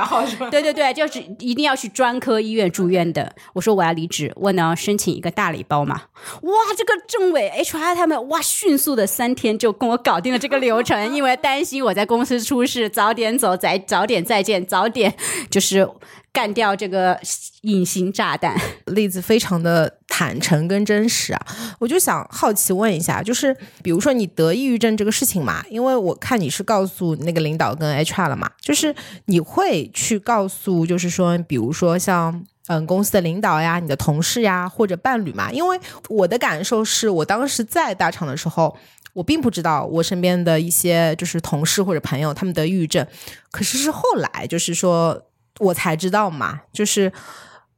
对对对，就是一定要去专科医院住院的。我说我要离职，我能申请一个大礼包吗？哇，这个政委 HR 他们哇，迅速的三天就跟我搞定了这个流程，因为担心我在公司出事，早点走，再早点再见，早点就是。干掉这个隐形炸弹，例子非常的坦诚跟真实啊！我就想好奇问一下，就是比如说你得抑郁症这个事情嘛，因为我看你是告诉那个领导跟 HR 了嘛，就是你会去告诉，就是说，比如说像嗯公司的领导呀、你的同事呀或者伴侣嘛，因为我的感受是我当时在大厂的时候，我并不知道我身边的一些就是同事或者朋友他们得抑郁症，可是是后来就是说。我才知道嘛，就是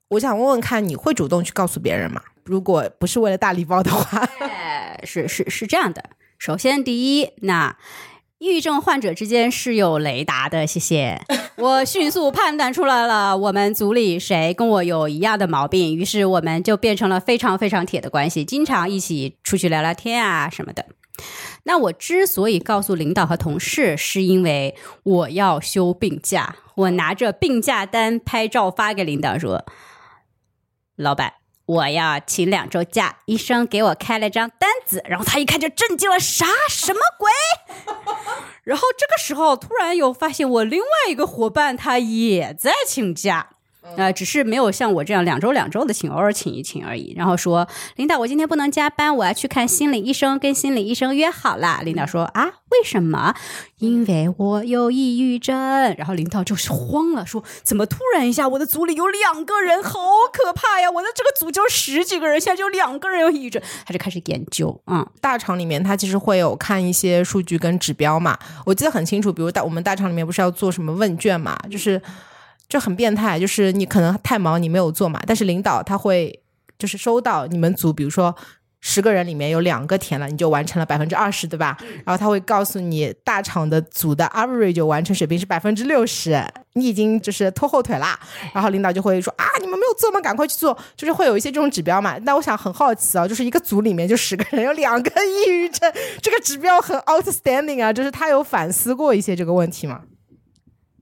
我想问问看，你会主动去告诉别人吗？如果不是为了大礼包的话，是是是这样的。首先，第一，那抑郁症患者之间是有雷达的，谢谢。我迅速判断出来了，我们组里谁跟我有一样的毛病，于是我们就变成了非常非常铁的关系，经常一起出去聊聊天啊什么的。那我之所以告诉领导和同事，是因为我要休病假。我拿着病假单拍照发给领导说：“老板，我要请两周假，医生给我开了张单子。”然后他一看就震惊了：“啥？什么鬼？” 然后这个时候突然又发现我另外一个伙伴他也在请假。呃，只是没有像我这样两周两周的请，偶尔请一请而已。然后说，领导，我今天不能加班，我要去看心理医生，跟心理医生约好了。领导说啊，为什么？因为我有抑郁症。然后领导就是慌了，说怎么突然一下，我的组里有两个人，好可怕呀！我的这个组就十几个人，现在就两个人有抑郁症，他就开始研究。嗯，大厂里面他其实会有看一些数据跟指标嘛，我记得很清楚，比如大我们大厂里面不是要做什么问卷嘛，就是。就很变态，就是你可能太忙，你没有做嘛。但是领导他会就是收到你们组，比如说十个人里面有两个填了，你就完成了百分之二十，对吧？然后他会告诉你大厂的组的 average 就完成水平是百分之六十，你已经就是拖后腿啦。然后领导就会说啊，你们没有做吗？赶快去做，就是会有一些这种指标嘛。那我想很好奇啊，就是一个组里面就十个人有两个 抑郁症，这个指标很 outstanding 啊，就是他有反思过一些这个问题吗？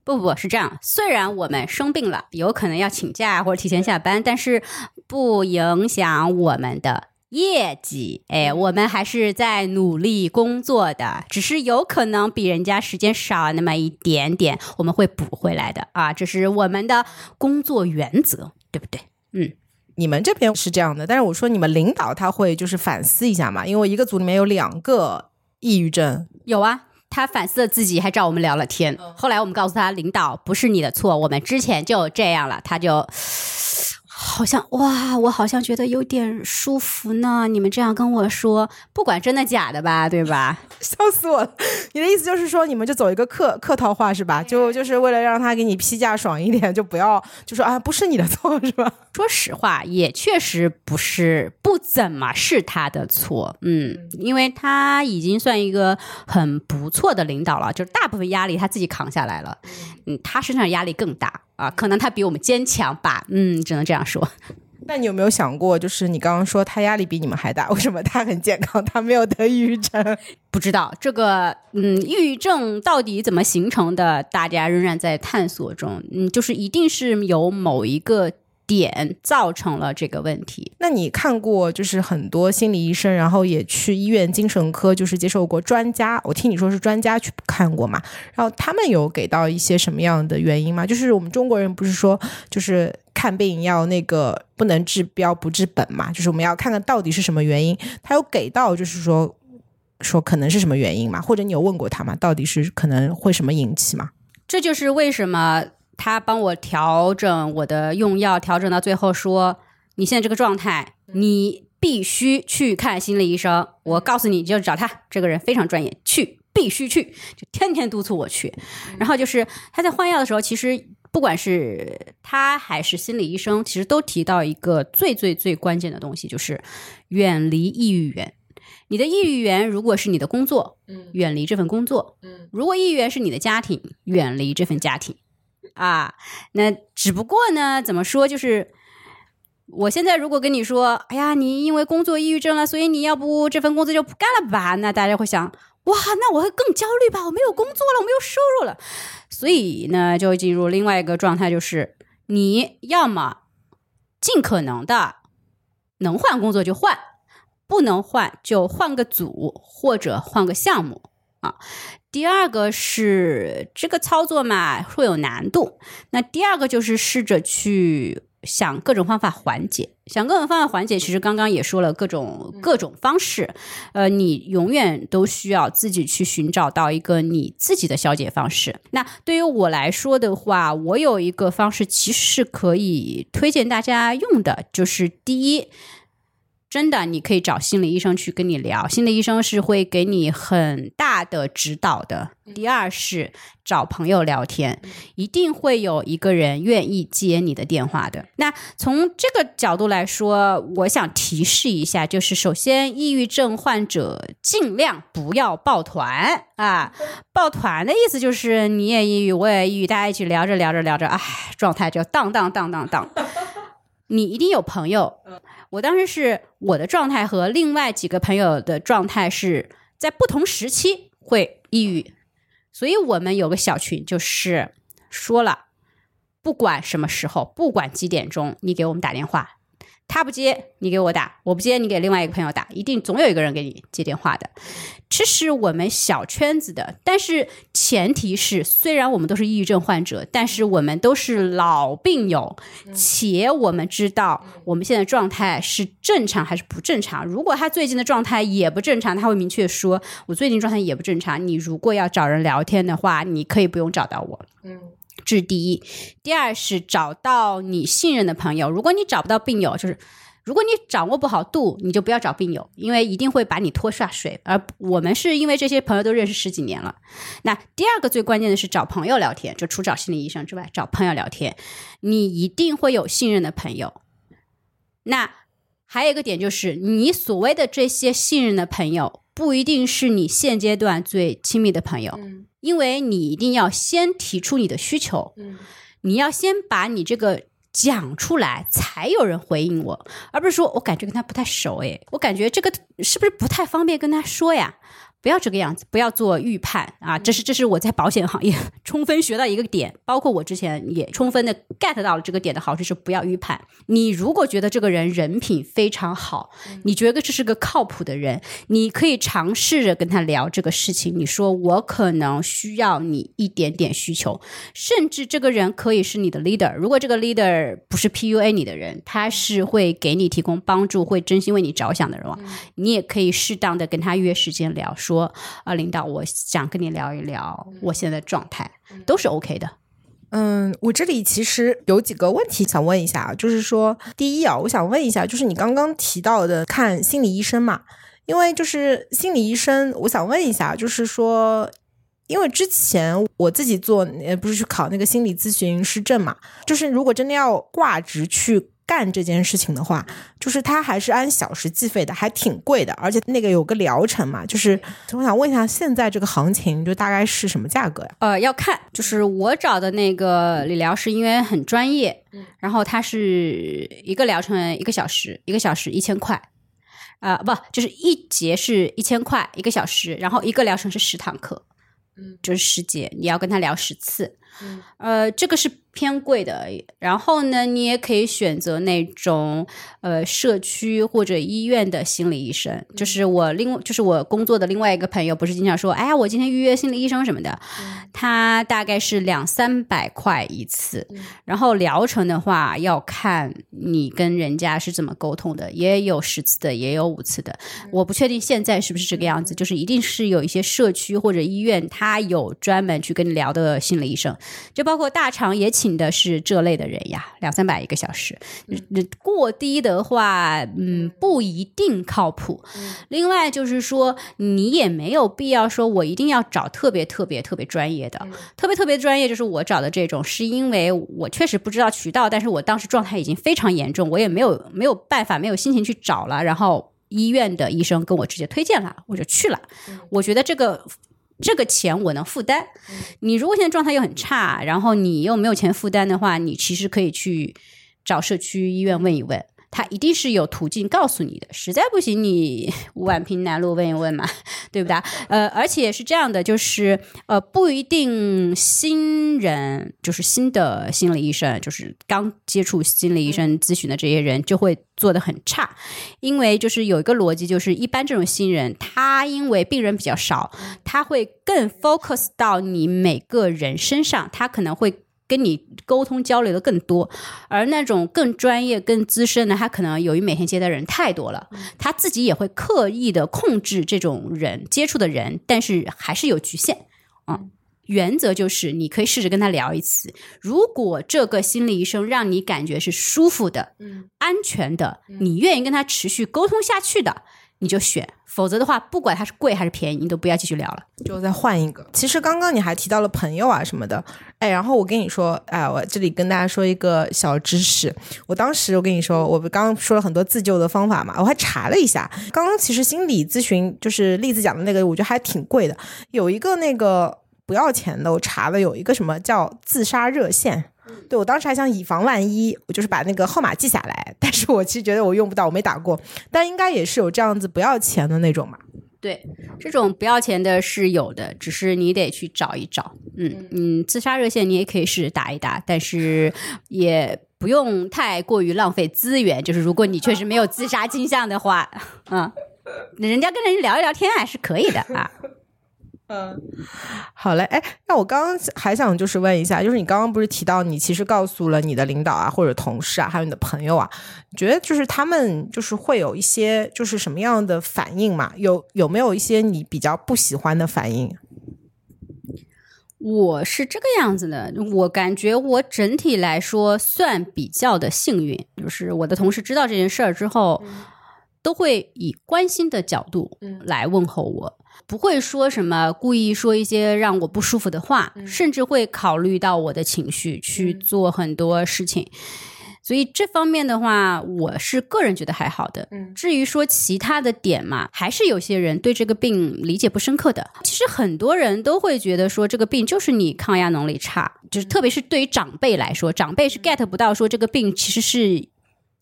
不不不是这样，虽然我们生病了，有可能要请假或者提前下班，但是不影响我们的业绩。哎，我们还是在努力工作的，只是有可能比人家时间少那么一点点，我们会补回来的啊！这是我们的工作原则，对不对？嗯，你们这边是这样的，但是我说你们领导他会就是反思一下嘛，因为一个组里面有两个抑郁症，有啊。他反思了自己，还找我们聊了天。后来我们告诉他，领导不是你的错，我们之前就这样了。他就。好像哇，我好像觉得有点舒服呢。你们这样跟我说，不管真的假的吧，对吧？笑死我了！你的意思就是说，你们就走一个客客套话是吧？就就是为了让他给你批假爽一点，就不要就说啊，不是你的错是吧？说实话，也确实不是不怎么是他的错。嗯，因为他已经算一个很不错的领导了，就是大部分压力他自己扛下来了。嗯，他身上压力更大。啊，可能他比我们坚强吧，嗯，只能这样说。那你有没有想过，就是你刚刚说他压力比你们还大，为什么他很健康，他没有得抑郁症？不知道这个，嗯，抑郁症到底怎么形成的，大家仍然在探索中。嗯，就是一定是有某一个。点造成了这个问题。那你看过就是很多心理医生，然后也去医院精神科，就是接受过专家，我听你说是专家去看过嘛？然后他们有给到一些什么样的原因吗？就是我们中国人不是说就是看病要那个不能治标不治本嘛？就是我们要看看到底是什么原因。他有给到就是说说可能是什么原因嘛？或者你有问过他吗？到底是可能会什么引起吗？这就是为什么他帮我调整我的用药，调整到最后说你现在这个状态，你必须去看心理医生。我告诉你，就找他这个人非常专业，去必须去，就天天督促我去。然后就是他在换药的时候，其实不管是他还是心理医生，其实都提到一个最最最关键的东西，就是远离抑郁源。你的抑郁源如果是你的工作，嗯，远离这份工作，嗯，如果抑郁源是你的家庭，远离这份家庭，啊，那只不过呢，怎么说，就是我现在如果跟你说，哎呀，你因为工作抑郁症了，所以你要不这份工作就不干了吧？那大家会想，哇，那我会更焦虑吧？我没有工作了，我没有收入了，所以呢，就进入另外一个状态，就是你要么尽可能的能换工作就换。不能换就换个组或者换个项目啊。第二个是这个操作嘛会有难度，那第二个就是试着去想各种方法缓解，想各种方法缓解。其实刚刚也说了各种各种方式，呃，你永远都需要自己去寻找到一个你自己的消解方式。那对于我来说的话，我有一个方式其实是可以推荐大家用的，就是第一。真的，你可以找心理医生去跟你聊，心理医生是会给你很大的指导的。第二是找朋友聊天，一定会有一个人愿意接你的电话的。那从这个角度来说，我想提示一下，就是首先，抑郁症患者尽量不要抱团啊！抱团的意思就是你也抑郁，我也抑郁，大家一起聊着聊着聊着，哎，状态就荡荡荡荡荡。你一定有朋友。我当时是我的状态和另外几个朋友的状态是在不同时期会抑郁，所以我们有个小群，就是说了，不管什么时候，不管几点钟，你给我们打电话。他不接，你给我打；我不接，你给另外一个朋友打，一定总有一个人给你接电话的。这是我们小圈子的，但是前提是，虽然我们都是抑郁症患者，但是我们都是老病友，且我们知道我们现在状态是正常还是不正常。如果他最近的状态也不正常，他会明确说：“我最近状态也不正常。”你如果要找人聊天的话，你可以不用找到我。嗯。这是第一，第二是找到你信任的朋友。如果你找不到病友，就是如果你掌握不好度，你就不要找病友，因为一定会把你拖下水。而我们是因为这些朋友都认识十几年了。那第二个最关键的是找朋友聊天，就除找心理医生之外，找朋友聊天，你一定会有信任的朋友。那还有一个点就是，你所谓的这些信任的朋友，不一定是你现阶段最亲密的朋友。因为你一定要先提出你的需求，嗯，你要先把你这个讲出来，才有人回应我，而不是说我感觉跟他不太熟，诶，我感觉这个是不是不太方便跟他说呀？不要这个样子，不要做预判啊！这是这是我在保险行业 充分学到一个点，包括我之前也充分的 get 到了这个点的好处是不要预判。你如果觉得这个人人品非常好，你觉得这是个靠谱的人，你可以尝试着跟他聊这个事情。你说我可能需要你一点点需求，甚至这个人可以是你的 leader。如果这个 leader 不是 PUA 你的人，他是会给你提供帮助，会真心为你着想的人，你也可以适当的跟他约时间聊说。说啊，领导，我想跟你聊一聊我现在状态，都是 OK 的。嗯，我这里其实有几个问题想问一下，就是说，第一啊，我想问一下，就是你刚刚提到的看心理医生嘛，因为就是心理医生，我想问一下，就是说，因为之前我自己做，不是去考那个心理咨询师证嘛，就是如果真的要挂职去。干这件事情的话，就是他还是按小时计费的，还挺贵的，而且那个有个疗程嘛。就是我想问一下，现在这个行情就大概是什么价格呀？呃，要看，就是我找的那个理疗师，因为很专业，然后他是一个疗程一个小时，一个小时一千块，啊，不，就是一节是一千块一个小时，然后一个疗程是十堂课，嗯，就是十节，你要跟他聊十次。呃，这个是偏贵的而已。然后呢，你也可以选择那种呃社区或者医院的心理医生。就是我另就是我工作的另外一个朋友，不是经常说，哎呀，我今天预约心理医生什么的，他大概是两三百块一次。然后疗程的话，要看你跟人家是怎么沟通的，也有十次的，也有五次的。我不确定现在是不是这个样子，就是一定是有一些社区或者医院，他有专门去跟你聊的心理医生。就包括大厂也请的是这类的人呀，两三百一个小时，过低的话，嗯，不一定靠谱。另外就是说，你也没有必要说我一定要找特别特别特别专业的，特别特别专业就是我找的这种，是因为我确实不知道渠道，但是我当时状态已经非常严重，我也没有没有办法，没有心情去找了，然后医院的医生跟我直接推荐了，我就去了。我觉得这个。这个钱我能负担，你如果现在状态又很差，然后你又没有钱负担的话，你其实可以去找社区医院问一问。他一定是有途径告诉你的，实在不行你 宛平南路问一问嘛，对不对？呃，而且是这样的，就是呃，不一定新人就是新的心理医生，就是刚接触心理医生咨询的这些人就会做的很差，因为就是有一个逻辑，就是一般这种新人他因为病人比较少，他会更 focus 到你每个人身上，他可能会。跟你沟通交流的更多，而那种更专业、更资深的，他可能由于每天接待人太多了，他自己也会刻意的控制这种人接触的人，但是还是有局限。嗯，原则就是你可以试着跟他聊一次，如果这个心理医生让你感觉是舒服的、安全的，你愿意跟他持续沟通下去的。你就选，否则的话，不管它是贵还是便宜，你都不要继续聊了，就再换一个。其实刚刚你还提到了朋友啊什么的，哎，然后我跟你说，哎，我这里跟大家说一个小知识。我当时我跟你说，我刚刚说了很多自救的方法嘛，我还查了一下。刚刚其实心理咨询就是例子讲的那个，我觉得还挺贵的。有一个那个不要钱的，我查了有一个什么叫自杀热线。对，我当时还想以防万一，我就是把那个号码记下来。但是我其实觉得我用不到，我没打过。但应该也是有这样子不要钱的那种嘛。对，这种不要钱的是有的，只是你得去找一找。嗯嗯，自杀热线你也可以试着打一打，但是也不用太过于浪费资源。就是如果你确实没有自杀倾向的话，嗯，人家跟人聊一聊天还是可以的啊。嗯，好嘞，哎，那我刚刚还想就是问一下，就是你刚刚不是提到你其实告诉了你的领导啊，或者同事啊，还有你的朋友啊，你觉得就是他们就是会有一些就是什么样的反应嘛？有有没有一些你比较不喜欢的反应？我是这个样子的，我感觉我整体来说算比较的幸运，就是我的同事知道这件事儿之后，都会以关心的角度来问候我。不会说什么故意说一些让我不舒服的话，甚至会考虑到我的情绪去做很多事情。所以这方面的话，我是个人觉得还好的。至于说其他的点嘛，还是有些人对这个病理解不深刻的。其实很多人都会觉得说这个病就是你抗压能力差，就是特别是对于长辈来说，长辈是 get 不到说这个病其实是。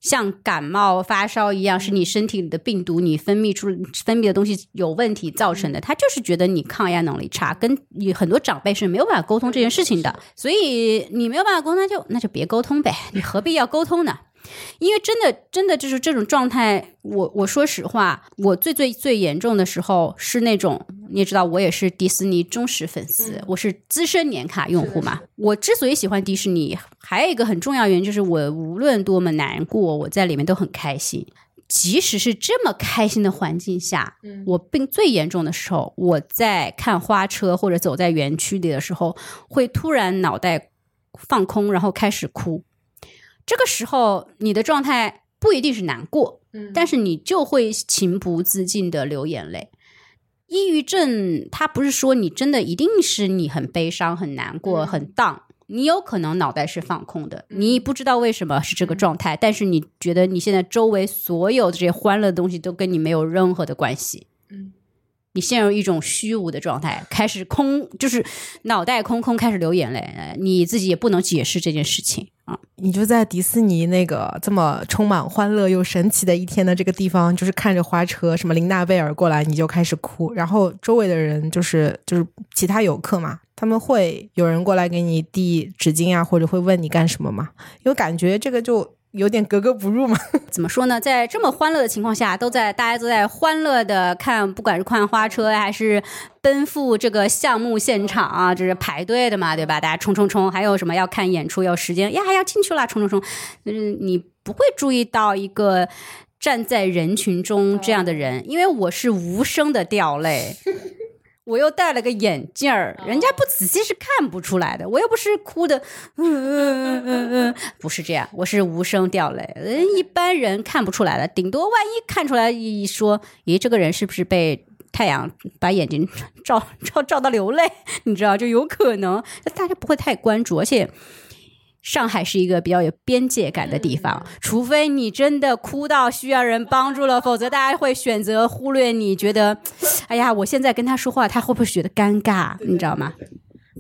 像感冒发烧一样，是你身体里的病毒，你分泌出分泌的东西有问题造成的。他就是觉得你抗压能力差，跟你很多长辈是没有办法沟通这件事情的。所以你没有办法沟通，那就那就别沟通呗，你何必要沟通呢？因为真的，真的就是这种状态。我我说实话，我最最最严重的时候是那种，你也知道，我也是迪士尼忠实粉丝，我是资深年卡用户嘛。我之所以喜欢迪士尼，还有一个很重要原因就是，我无论多么难过，我在里面都很开心。即使是这么开心的环境下，我病最严重的时候，我在看花车或者走在园区里的时候，会突然脑袋放空，然后开始哭。这个时候，你的状态不一定是难过，嗯，但是你就会情不自禁的流眼泪。抑郁症，它不是说你真的一定是你很悲伤、很难过、很荡，你有可能脑袋是放空的，你不知道为什么是这个状态，但是你觉得你现在周围所有的这些欢乐的东西都跟你没有任何的关系，嗯，你陷入一种虚无的状态，开始空，就是脑袋空空，开始流眼泪，你自己也不能解释这件事情啊。你就在迪士尼那个这么充满欢乐又神奇的一天的这个地方，就是看着花车什么琳娜贝尔过来，你就开始哭，然后周围的人就是就是其他游客嘛，他们会有人过来给你递纸巾啊，或者会问你干什么吗？因为感觉这个就有点格格不入嘛。怎么说呢？在这么欢乐的情况下，都在大家都在欢乐的看，不管是看花车还是奔赴这个项目现场啊，这是排队的嘛，对吧？大家冲冲冲，还有什么要看演出，有时间呀，要进去了，冲冲冲，就是你不会注意到一个。站在人群中这样的人，因为我是无声的掉泪，我又戴了个眼镜儿，人家不仔细是看不出来的。我又不是哭的，嗯嗯嗯嗯，不是这样，我是无声掉泪。人一般人看不出来的，顶多万一看出来，一说，咦，这个人是不是被太阳把眼睛照 照照到流泪？你知道，就有可能，大家不会太关注，而且。上海是一个比较有边界感的地方，除非你真的哭到需要人帮助了，否则大家会选择忽略你。觉得，哎呀，我现在跟他说话，他会不会觉得尴尬？你知道吗？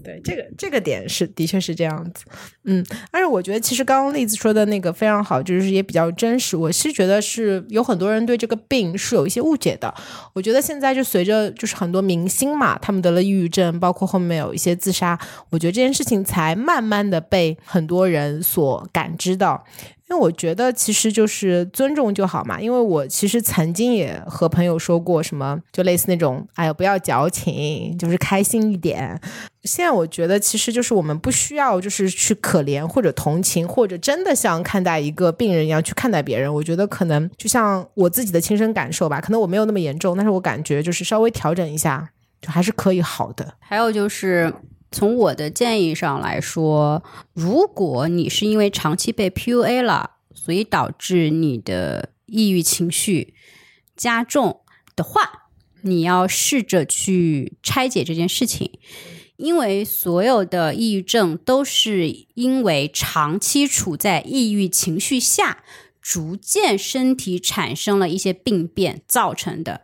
对，这个这个点是的确是这样子，嗯，但是我觉得其实刚刚例子说的那个非常好，就是也比较真实。我是觉得是有很多人对这个病是有一些误解的。我觉得现在就随着就是很多明星嘛，他们得了抑郁症，包括后面有一些自杀，我觉得这件事情才慢慢的被很多人所感知到。因为我觉得其实就是尊重就好嘛。因为我其实曾经也和朋友说过什么，就类似那种，哎呀，不要矫情，就是开心一点。现在我觉得其实就是我们不需要就是去可怜或者同情，或者真的像看待一个病人一样去看待别人。我觉得可能就像我自己的亲身感受吧，可能我没有那么严重，但是我感觉就是稍微调整一下，就还是可以好的。还有就是。从我的建议上来说，如果你是因为长期被 PUA 了，所以导致你的抑郁情绪加重的话，你要试着去拆解这件事情。因为所有的抑郁症都是因为长期处在抑郁情绪下，逐渐身体产生了一些病变造成的。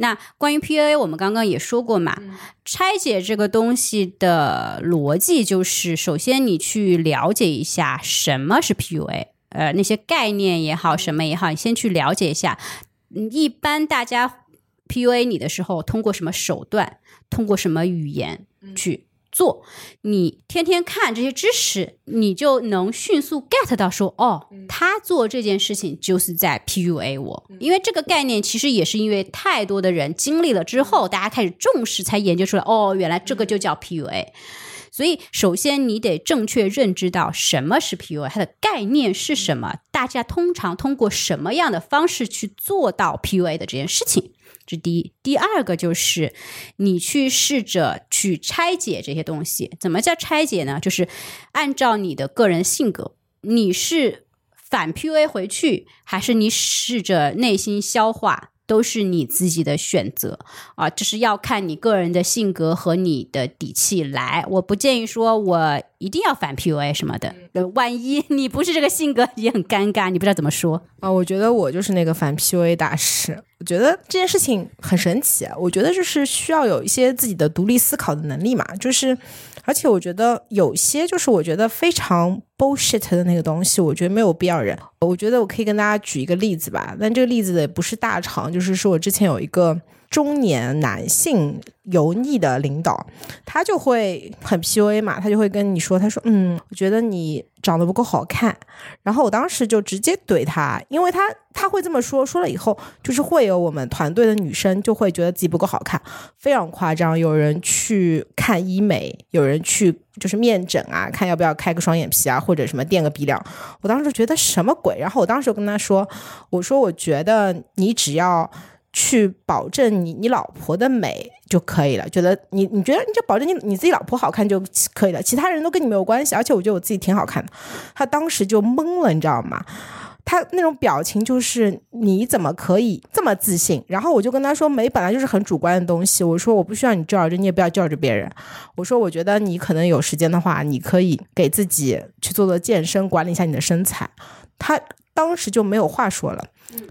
那关于 PUA，我们刚刚也说过嘛，拆解这个东西的逻辑就是，首先你去了解一下什么是 PUA，呃，那些概念也好，什么也好，你先去了解一下。嗯，一般大家 PUA 你的时候，通过什么手段，通过什么语言去？做，你天天看这些知识，你就能迅速 get 到说，哦，他做这件事情就是在 PUA 我。因为这个概念其实也是因为太多的人经历了之后，大家开始重视，才研究出来，哦，原来这个就叫 PUA。所以，首先你得正确认知到什么是 PUA，它的概念是什么，大家通常通过什么样的方式去做到 PUA 的这件事情。这第一，第二个就是你去试着去拆解这些东西。怎么叫拆解呢？就是按照你的个人性格，你是反 PUA 回去，还是你试着内心消化？都是你自己的选择啊，这是要看你个人的性格和你的底气来。我不建议说我一定要反 PUA 什么的，万一你不是这个性格，也很尴尬，你不知道怎么说啊。我觉得我就是那个反 PUA 大师。我觉得这件事情很神奇，我觉得就是需要有一些自己的独立思考的能力嘛，就是。而且我觉得有些就是我觉得非常 bullshit 的那个东西，我觉得没有必要忍。我觉得我可以跟大家举一个例子吧，但这个例子也不是大厂，就是说我之前有一个。中年男性油腻的领导，他就会很 PUA 嘛，他就会跟你说，他说，嗯，我觉得你长得不够好看。然后我当时就直接怼他，因为他他会这么说，说了以后，就是会有我们团队的女生就会觉得自己不够好看，非常夸张。有人去看医美，有人去就是面诊啊，看要不要开个双眼皮啊，或者什么垫个鼻梁。我当时觉得什么鬼？然后我当时就跟他说，我说我觉得你只要。去保证你你老婆的美就可以了，觉得你你觉得你就保证你你自己老婆好看就可以了，其他人都跟你没有关系。而且我觉得我自己挺好看的。他当时就懵了，你知道吗？他那种表情就是你怎么可以这么自信？然后我就跟他说，美本来就是很主观的东西。我说我不需要你照着，你也不要照着别人。我说我觉得你可能有时间的话，你可以给自己去做做健身，管理一下你的身材。他当时就没有话说了。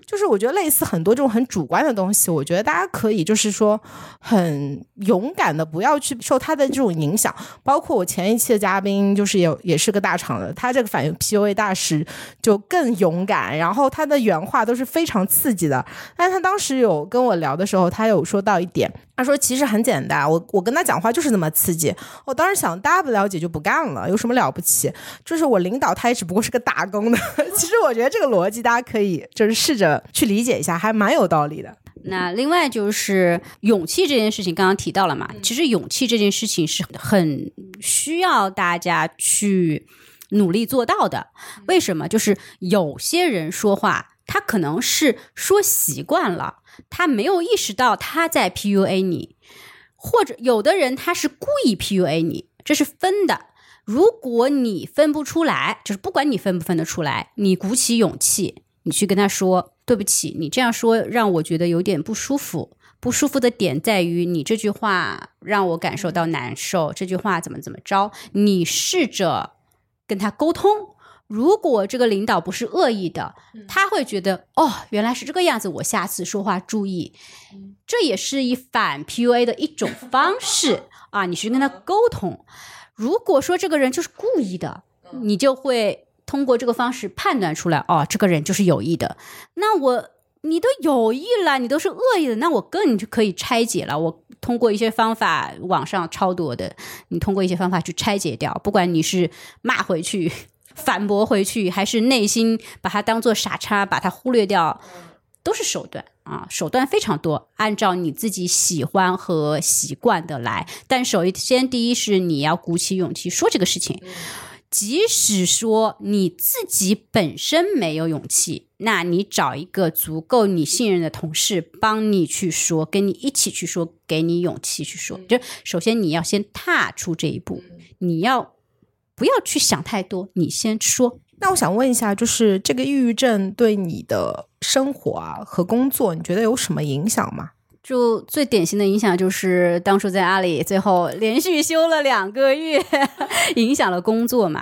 就是我觉得类似很多这种很主观的东西，我觉得大家可以就是说很勇敢的不要去受他的这种影响。包括我前一期的嘉宾就是也也是个大厂的，他这个反 PUA 大师就更勇敢，然后他的原话都是非常刺激的。但他当时有跟我聊的时候，他有说到一点，他说其实很简单，我我跟他讲话就是那么刺激。我当时想，大不了解就不干了，有什么了不起？就是我领导他也只不过是个打工的。其实我觉得这个逻辑大家可以就是试着去理解一下，还蛮有道理的。那另外就是勇气这件事情，刚刚提到了嘛，其实勇气这件事情是很需要大家去努力做到的。为什么？就是有些人说话，他可能是说习惯了，他没有意识到他在 PUA 你，或者有的人他是故意 PUA 你，这是分的。如果你分不出来，就是不管你分不分得出来，你鼓起勇气，你去跟他说对不起，你这样说让我觉得有点不舒服。不舒服的点在于你这句话让我感受到难受，这句话怎么怎么着？你试着跟他沟通。如果这个领导不是恶意的，他会觉得哦，原来是这个样子，我下次说话注意。这也是一反 PUA 的一种方式 啊，你去跟他沟通。如果说这个人就是故意的，你就会通过这个方式判断出来，哦，这个人就是有意的。那我你都有意了，你都是恶意的，那我更就可以拆解了。我通过一些方法，网上超多的，你通过一些方法去拆解掉。不管你是骂回去、反驳回去，还是内心把他当做傻叉，把他忽略掉，都是手段。啊，手段非常多，按照你自己喜欢和习惯的来。但首先，第一是你要鼓起勇气说这个事情，即使说你自己本身没有勇气，那你找一个足够你信任的同事帮你去说，跟你一起去说，给你勇气去说。就首先你要先踏出这一步，你要不要去想太多，你先说。那我想问一下，就是这个抑郁症对你的生活啊和工作，你觉得有什么影响吗？就最典型的影响就是当初在阿里，最后连续休了两个月，影响了工作嘛。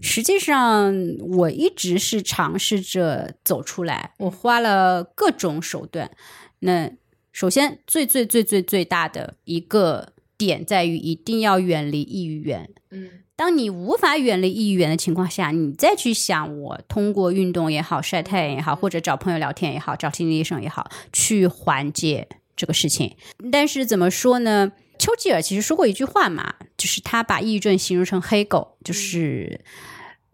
实际上，我一直是尝试着走出来，我花了各种手段。那首先，最最最最最大的一个点在于，一定要远离抑郁源。嗯。当你无法远离抑郁源的情况下，你再去想我通过运动也好、晒太阳也好，或者找朋友聊天也好、找心理医生也好，去缓解这个事情。但是怎么说呢？丘吉尔其实说过一句话嘛，就是他把抑郁症形容成黑狗，就是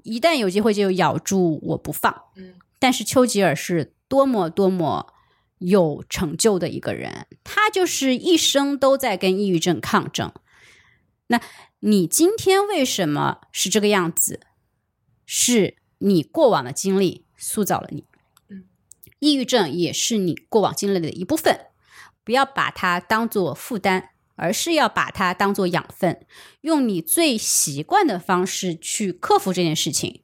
一旦有机会就咬住我不放。嗯，但是丘吉尔是多么多么有成就的一个人，他就是一生都在跟抑郁症抗争。那。你今天为什么是这个样子？是你过往的经历塑造了你。抑郁症也是你过往经历的一部分，不要把它当做负担，而是要把它当做养分，用你最习惯的方式去克服这件事情。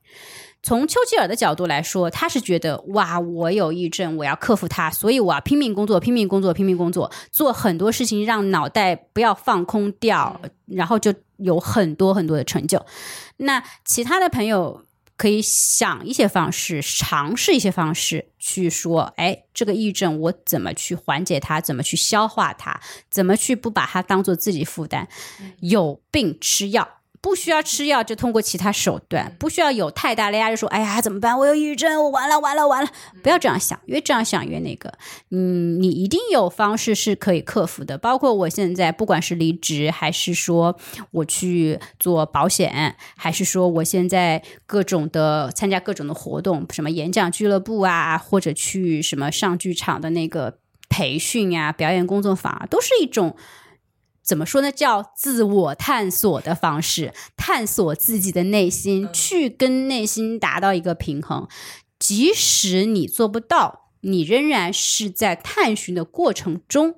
从丘吉尔的角度来说，他是觉得哇，我有抑郁症，我要克服它，所以我要拼命工作，拼命工作，拼命工作，做很多事情，让脑袋不要放空掉，然后就有很多很多的成就。那其他的朋友可以想一些方式，尝试一些方式去说，哎，这个抑郁症我怎么去缓解它，怎么去消化它，怎么去不把它当做自己负担？有病吃药。不需要吃药，就通过其他手段。不需要有太大的压力，说：“哎呀，怎么办？我有抑郁症，我完了，完了，完了！”不要这样想，越这样想越那个。嗯，你一定有方式是可以克服的。包括我现在，不管是离职，还是说我去做保险，还是说我现在各种的参加各种的活动，什么演讲俱乐部啊，或者去什么上剧场的那个培训啊，表演工作坊，都是一种。怎么说呢？叫自我探索的方式，探索自己的内心，去跟内心达到一个平衡。即使你做不到，你仍然是在探寻的过程中。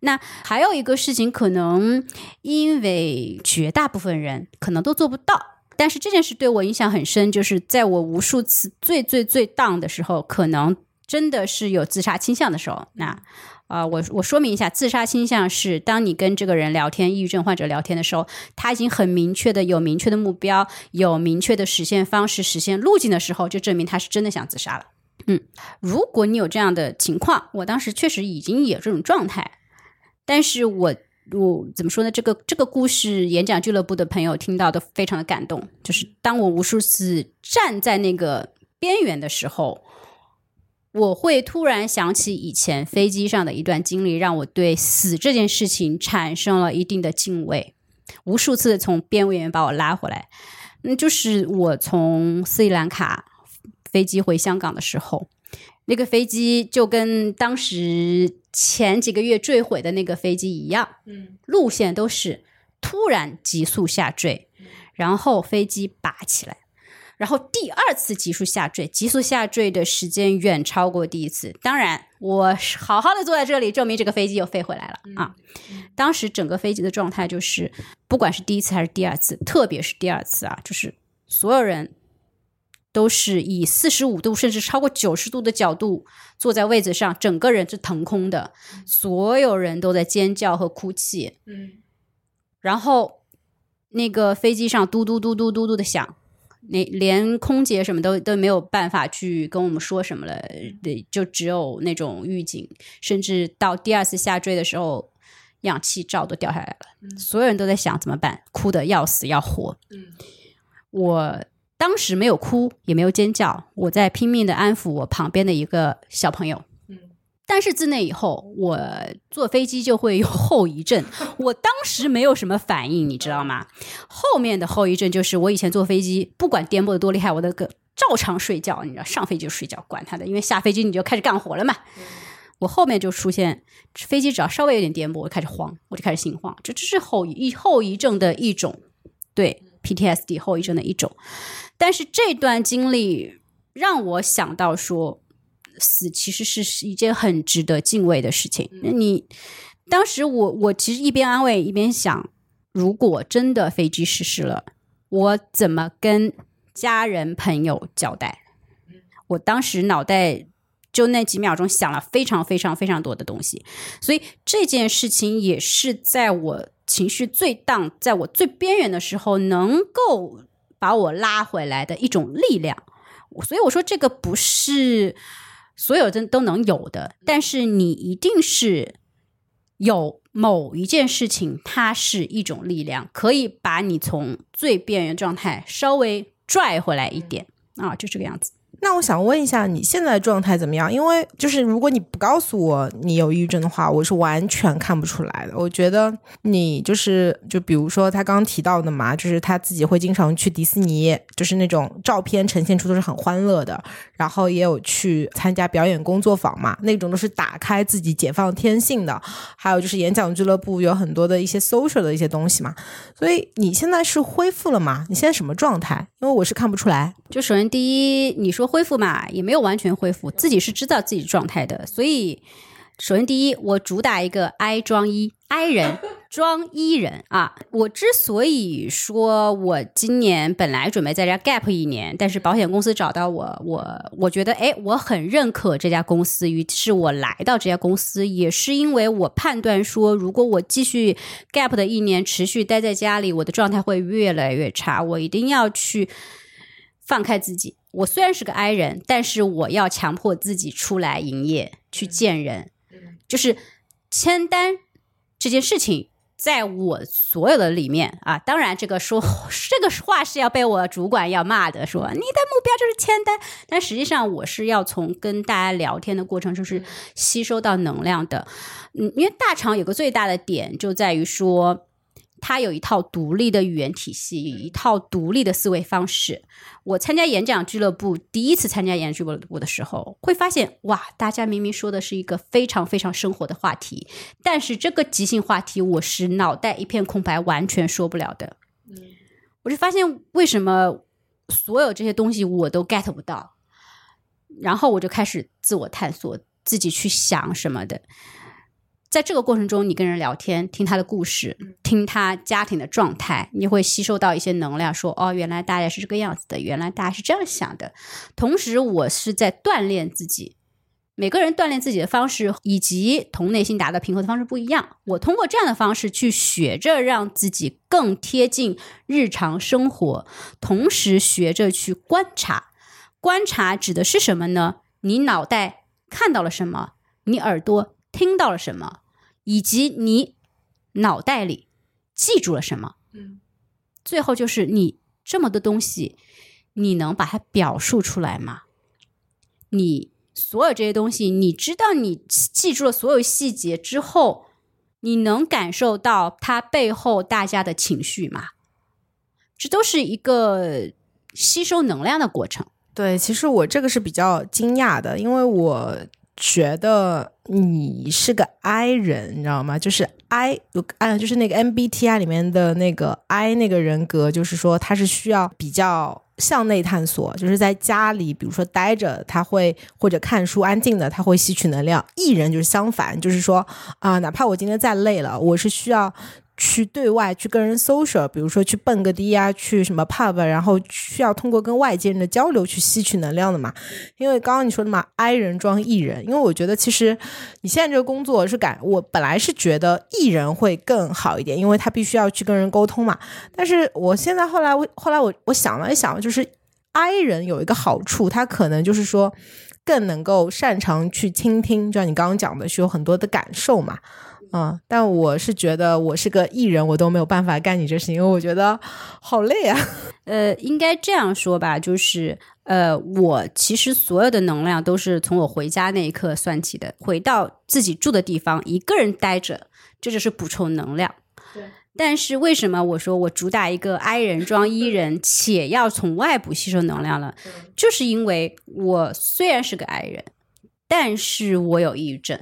那还有一个事情，可能因为绝大部分人可能都做不到，但是这件事对我影响很深，就是在我无数次最最最 down 的时候，可能真的是有自杀倾向的时候，那。啊，我我说明一下，自杀倾向是当你跟这个人聊天，抑郁症患者聊天的时候，他已经很明确的有明确的目标，有明确的实现方式、实现路径的时候，就证明他是真的想自杀了。嗯如果你有这样的情况，我当时确实已经有这种状态，但是我我怎么说呢？这个这个故事，演讲俱乐部的朋友听到都非常的感动。就是当我无数次站在那个边缘的时候，我会突然想起以前飞机上的一段经历，让我对死这件事情产生了一定的敬畏。无数次从边缘把我拉回来，嗯，就是我从斯里兰卡飞机回香港的时候，那个飞机就跟当时前几个月坠毁的那个飞机一样，嗯路线都是突然急速下坠，然后飞机拔起来，然后第二次急速下坠，急速下坠的时间远超过第一次。当然，我是好好的坐在这里，证明这个飞机又飞回来了啊！当时整个飞机的状态就是，不管是第一次还是第二次，特别是第二次啊，就是所有人都是以四十五度甚至超过九十度的角度坐在位子上，整个人是腾空的，所有人都在尖叫和哭泣，嗯然后那个飞机上嘟嘟嘟嘟嘟嘟的响，那连空姐什么都都没有办法去跟我们说什么了，对，就只有那种预警，甚至到第二次下坠的时候，氧气罩都掉下来了，所有人都在想怎么办，哭的要死要活。嗯我当时没有哭，也没有尖叫，我在拼命的安抚我旁边的一个小朋友。嗯但是自那以后，我坐飞机就会有后遗症。我当时没有什么反应，你知道吗？后面的后遗症就是，我以前坐飞机，不管颠簸的多厉害，我都个照常睡觉。你知道，上飞机就睡觉，管他的，因为下飞机你就开始干活了嘛。我后面就出现飞机只要稍微有点颠簸，我就开始慌，我就开始心慌，这这是后遗后遗症的一种，对 PTSD 后遗症的一种。但是这段经历让我想到说，死其实是是一件很值得敬畏的事情。那你当时我我其实一边安慰一边想，如果真的飞机失事了，我怎么跟家人朋友交代？我当时脑袋就那几秒钟想了非常非常非常多的东西，所以这件事情也是在我情绪最荡，在我最边缘的时候，能够把我拉回来的一种力量。所以我说，这个不是所有的都能有的，但是你一定是有某一件事情，它是一种力量，可以把你从最边缘状态稍微拽回来一点啊，就这个样子。那我想问一下，你现在状态怎么样？因为就是如果你不告诉我你有抑郁症的话，我是完全看不出来的。我觉得你就是，就比如说他刚刚提到的嘛，就是他自己会经常去迪士尼，就是那种照片呈现出都是很欢乐的，然后也有去参加表演工作坊嘛，那种都是打开自己解放天性的。还有就是演讲俱乐部有很多的一些 social 的一些东西嘛，所以你现在是恢复了吗？你现在什么状态？因为我是看不出来。就首先第一，你说恢复嘛，也没有完全恢复，自己是知道自己状态的。所以，首先第一，我主打一个 I 装一 I 人装伊人啊。我之所以说我今年本来准备在家 gap 一年，但是保险公司找到我，我我觉得哎，我很认可这家公司，于是我来到这家公司，也是因为我判断说，如果我继续 gap 的一年持续待在家里，我的状态会越来越差，我一定要去。放开自己，我虽然是个 I 人，但是我要强迫自己出来营业，去见人，就是签单这件事情，在我所有的里面啊，当然这个说这个话是要被我主管要骂的，说你的目标就是签单，但实际上我是要从跟大家聊天的过程就是吸收到能量的，嗯，因为大厂有个最大的点就在于说。它有一套独立的语言体系，一套独立的思维方式。我参加演讲俱乐部，第一次参加演讲俱乐部的时候，会发现哇，大家明明说的是一个非常非常生活的话题，但是这个即兴话题，我是脑袋一片空白，完全说不了的。我就发现为什么所有这些东西我都 get 不到，然后我就开始自我探索，自己去想什么的。在这个过程中，你跟人聊天，听他的故事，听他家庭的状态，你会吸收到一些能量，说哦，原来大家是这个样子的，原来大家是这样想的。同时，我是在锻炼自己。每个人锻炼自己的方式以及同内心达到平和的方式不一样。我通过这样的方式去学着让自己更贴近日常生活，同时学着去观察。观察指的是什么呢？你脑袋看到了什么，你耳朵听到了什么，以及你脑袋里记住了什么。嗯，最后就是你这么多东西，你能把它表述出来吗？你所有这些东西，你知道你记住了所有细节之后，你能感受到它背后大家的情绪吗？这都是一个吸收能量的过程。对，其实我这个是比较惊讶的，因为我觉得你是个 I 人，你知道吗？就是 I 有啊，就是那个 MBTI 里面的那个 I 那个人格，就是说他是需要比较向内探索，就是在家里，比如说待着，他会或者看书安静的，他会吸取能量。艺人就是相反，就是说啊、哪怕我今天再累了，我是需要。去对外去跟人 social，比如说去蹦个迪呀，去什么 pub，然后需要通过跟外界人的交流去吸取能量的嘛。因为刚刚你说的嘛，I 人装 E 人，因为我觉得其实你现在这个工作是感，我本来是觉得 E 人会更好一点，因为他必须要去跟人沟通嘛。但是我现在后来我后来我我想了一想，就是 I 人有一个好处，他可能就是说更能够擅长去倾听，就像你刚刚讲的，是有很多的感受嘛。嗯，但我是觉得我是个艺人，我都没有办法干你这事情，因为我觉得好累啊。呃，应该这样说吧，就是呃，我其实所有的能量都是从我回家那一刻算起的，回到自己住的地方，一个人待着，这就是补充能量。对。但是为什么我说我主打一个 I 人装 E 人，且要从外部吸收能量了？就是因为我虽然是个 I 人，但是我有抑郁症。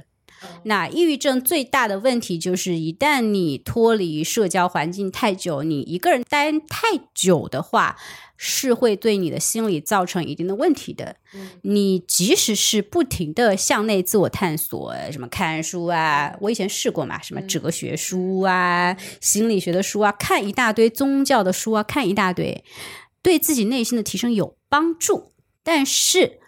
那抑郁症最大的问题就是，一旦你脱离社交环境太久，你一个人待太久的话，是会对你的心理造成一定的问题的。你即使是不停的向内自我探索，什么看书啊，我以前试过嘛，什么哲学书啊、心理学的书啊，看一大堆宗教的书啊，看一大堆，对自己内心的提升有帮助，但是。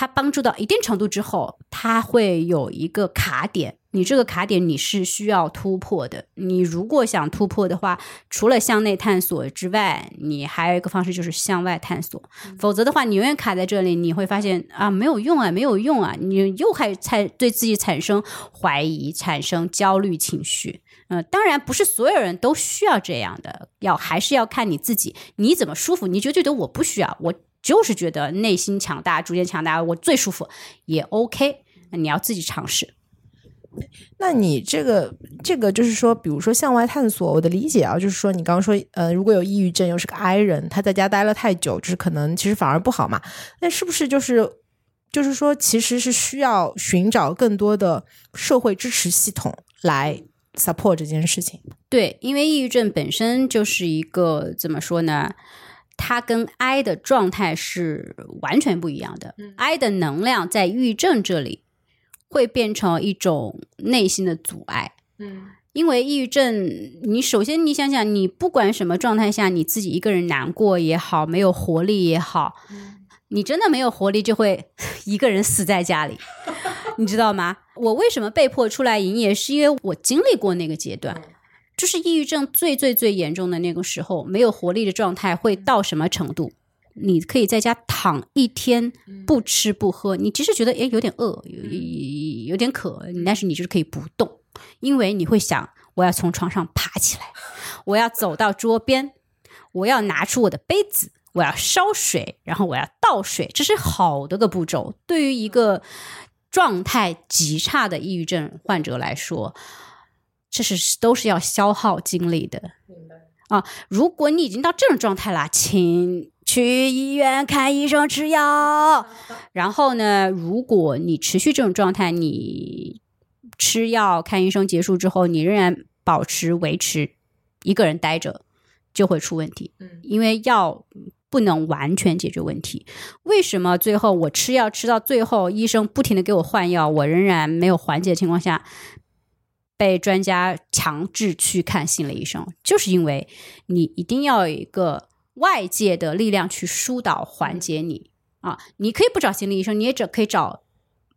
它帮助到一定程度之后，它会有一个卡点。你这个卡点你是需要突破的。你如果想突破的话，除了向内探索之外，你还有一个方式就是向外探索。否则的话，你永远卡在这里，你会发现啊，没有用啊，没有用啊，你又还才对自己产生怀疑，产生焦虑情绪。嗯，当然不是所有人都需要这样的，要还是要看你自己，你怎么舒服。你就觉得我不需要，我。就是觉得内心强大，逐渐强大，我最舒服，也 OK。那你要自己尝试。那你这个这个就是说，比如说向外探索，我的理解啊，就是说你刚刚说，呃，如果有抑郁症又是个 I 人，他在家待了太久，就是可能其实反而不好嘛。那是不是就是就是说，其实是需要寻找更多的社会支持系统来 support 这件事情？对，因为抑郁症本身就是一个怎么说呢？它跟 I 的状态是完全不一样的。I 的能量在抑郁症这里会变成一种内心的阻碍。嗯，因为抑郁症，你首先你想想，你不管什么状态下，你自己一个人难过也好，没有活力也好，你真的没有活力，就会 一个人死在家里，你知道吗？我为什么被迫出来营业，是因为我经历过那个阶段。就是抑郁症最最最严重的那个时候，没有活力的状态会到什么程度？你可以在家躺一天，不吃不喝，你即使觉得诶有点饿，有有点渴，但是你就是可以不动，因为你会想，我要从床上爬起来，我要走到桌边，我要拿出我的杯子，我要烧水，然后我要倒水，这是好多个步骤。对于一个状态极差的抑郁症患者来说。这是都是要消耗精力的，明白啊！如果你已经到这种状态了，请去医院看医生吃药。然后呢，如果你持续这种状态，你吃药看医生结束之后，你仍然保持维持一个人待着，就会出问题。嗯，因为药不能完全解决问题。为什么最后我吃药吃到最后，医生不停的给我换药，我仍然没有缓解的情况下？被专家强制去看心理医生，就是因为你一定要有一个外界的力量去疏导缓解你啊！你可以不找心理医生，你也只可以找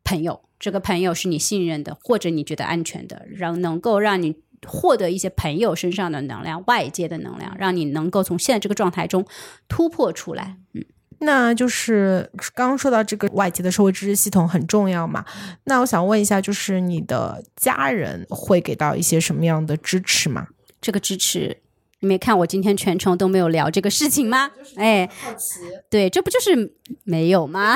朋友。这个朋友是你信任的，或者你觉得安全的，让能够让你获得一些朋友身上的能量、外界的能量，让你能够从现在这个状态中突破出来。嗯。那就是刚刚说到这个外界的社会支持系统很重要嘛？那我想问一下，就是你的家人会给到一些什么样的支持吗？这个支持，你没看我今天全程都没有聊这个事情吗？哎，对，这不就是没有吗？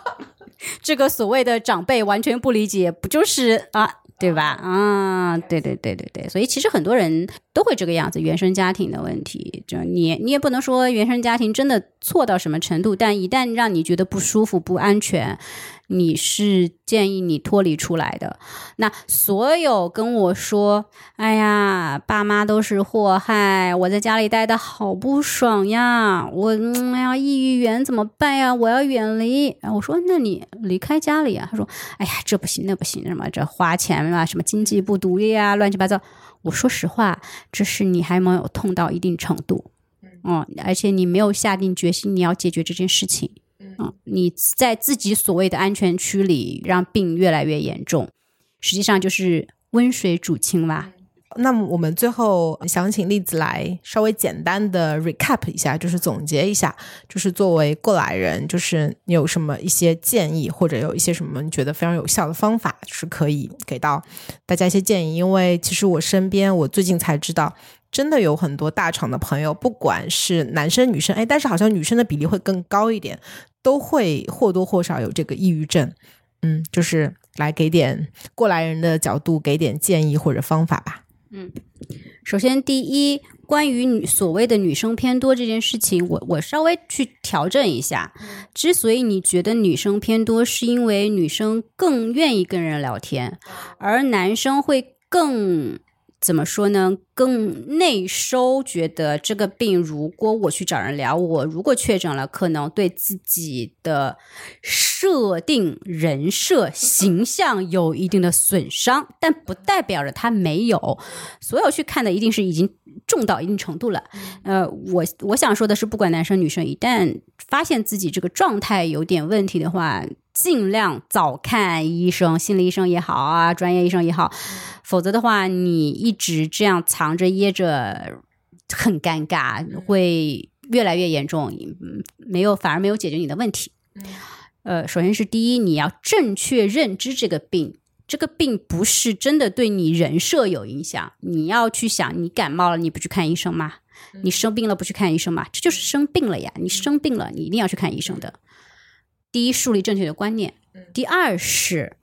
这个所谓的长辈完全不理解，不就是啊？对吧？啊，对对对对对，所以其实很多人都会这个样子，原生家庭的问题，就你你也不能说原生家庭真的错到什么程度，但一旦让你觉得不舒服、不安全。你是建议你脱离出来的。那所有跟我说：“哎呀，爸妈都是祸害，我在家里待的好不爽呀！我哎呀，抑郁源怎么办呀？我要远离。”我说：“那你离开家里啊？”他说：“哎呀，这不行，那不行，什么这花钱啊，什么经济不独立啊，乱七八糟。”我说实话，这是你还没有痛到一定程度，嗯，而且你没有下定决心你要解决这件事情。嗯，你在自己所谓的安全区里，让病越来越严重，实际上就是温水煮青蛙。那么我们最后想请栗子来稍微简单的 recap 一下，就是总结一下，就是作为过来人，就是你有什么一些建议，或者有一些什么你觉得非常有效的方法，是可以给到大家一些建议。因为其实我身边，我最近才知道。真的有很多大厂的朋友，不管是男生女生，哎，但是好像女生的比例会更高一点，都会或多或少有这个抑郁症。嗯，就是来给点过来人的角度，给点建议或者方法吧。嗯，首先第一，关于女所谓的女生偏多这件事情，我我稍微去调整一下。之所以你觉得女生偏多，是因为女生更愿意跟人聊天，而男生会更。怎么说呢？更内收，觉得这个病，如果我去找人聊，我如果确诊了，可能对自己的设定、人设、形象有一定的损伤，但不代表着他没有。所有去看的，一定是已经重到一定程度了。呃，我我想说的是，不管男生女生，一旦发现自己这个状态有点问题的话。尽量早看医生，心理医生也好啊，专业医生也好，否则的话，你一直这样藏着掖着，很尴尬，会越来越严重，没有反而没有解决你的问题。呃，首先是第一，你要正确认知这个病，这个病不是真的对你人设有影响。你要去想，你感冒了，你不去看医生吗？你生病了不去看医生吗？这就是生病了呀！你生病了，你一定要去看医生的。第一，树立正确的观念；第二是，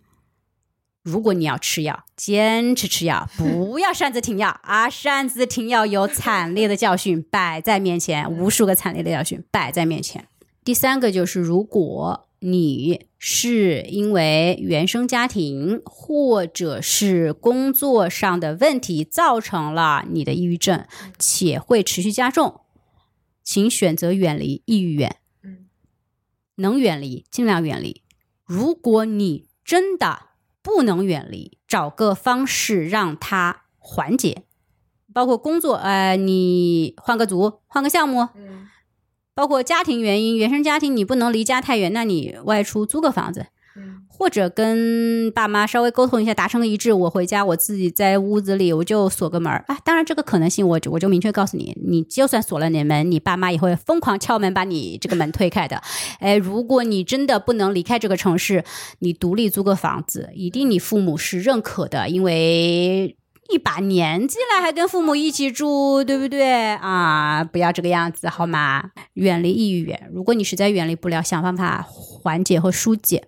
如果你要吃药，坚持吃药，不要擅自停药啊！擅自停药有惨烈的教训摆在面前，无数个惨烈的教训摆在面前。第三个就是，如果你是因为原生家庭或者是工作上的问题造成了你的抑郁症，且会持续加重，请选择远离抑郁源。能远离尽量远离。如果你真的不能远离，找个方式让它缓解，包括工作，呃，你换个组，换个项目，包括家庭原因，原生家庭你不能离家太远，那你外出租个房子。或者跟爸妈稍微沟通一下，达成个一致。我回家，我自己在屋子里，我就锁个门啊。当然，这个可能性，我我就明确告诉你，你就算锁了你门，你爸妈也会疯狂敲门把你这个门推开的。哎，如果你真的不能离开这个城市，你独立租个房子，一定你父母是认可的，因为一把年纪了还跟父母一起住，对不对啊？不要这个样子好吗？远离抑郁源。如果你实在远离不了，想办法缓解和疏解。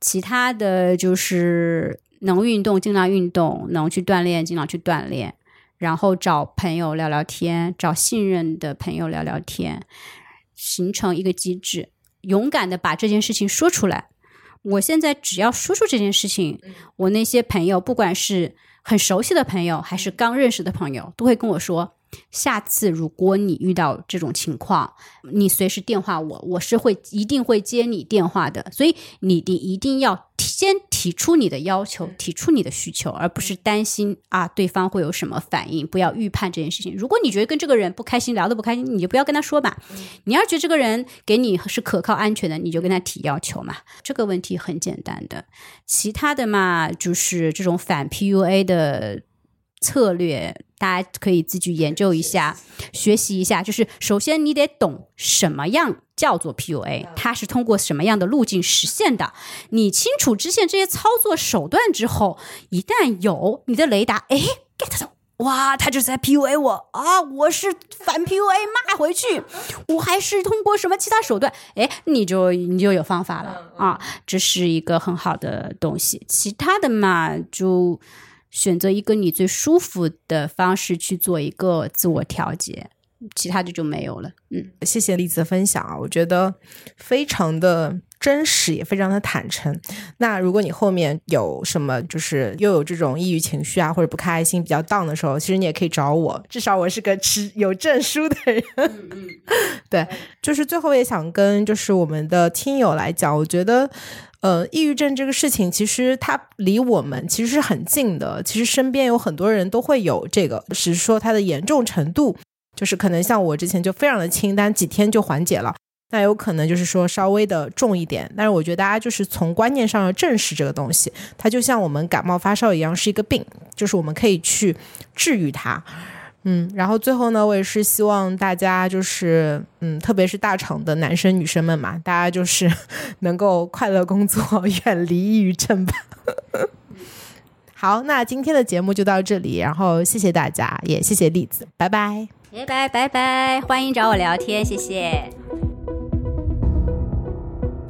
其他的就是能运动尽量运动，能去锻炼尽量去锻炼，然后找朋友聊聊天，找信任的朋友聊聊天，形成一个机制，勇敢的把这件事情说出来。我现在只要说出这件事情，我那些朋友，不管是很熟悉的朋友，还是刚认识的朋友，都会跟我说。下次如果你遇到这种情况，你随时电话我，我是会一定会接你电话的。所以你你一定要先提出你的要求，提出你的需求，而不是担心啊对方会有什么反应。不要预判这件事情。如果你觉得跟这个人不开心，聊得不开心，你就不要跟他说吧。你要觉得这个人给你是可靠安全的，你就跟他提要求嘛。这个问题很简单的，其他的嘛就是这种反 PUA 的。策略，大家可以自己研究一下，学习一下。就是首先你得懂什么样叫做 PUA，它是通过什么样的路径实现的？你清楚知现这些操作手段之后，一旦有你的雷达，哎，get 到。哇，他就是在 PUA 我啊！我是反 PUA 骂回去，我还是通过什么其他手段？哎，你就你就有方法了啊！这是一个很好的东西。其他的嘛，就选择一个你最舒服的方式去做一个自我调节。其他的就没有了。嗯，谢谢栗子的分享啊，我觉得非常的真实，也非常的坦诚。那如果你后面有什么，就是又有这种抑郁情绪啊，或者不开心、比较 down 的时候，其实你也可以找我，至少我是个持有证书的人。嗯嗯，对，就是最后也想跟就是我们的听友来讲，我觉得，呃，抑郁症这个事情其实它离我们其实是很近的，其实身边有很多人都会有这个，只是说它的严重程度。就是可能像我之前就非常的轻，但几天就缓解了。那有可能就是说稍微的重一点，但是我觉得大家就是从观念上要正视这个东西，它就像我们感冒发烧一样是一个病，就是我们可以去治愈它。嗯，然后最后呢，我也是希望大家就是嗯，特别是大厂的男生女生们嘛，大家就是 能够快乐工作，远离抑郁症吧。好，那今天的节目就到这里，然后谢谢大家，也谢谢栗子，拜拜。拜拜拜拜，欢迎找我聊天，谢谢。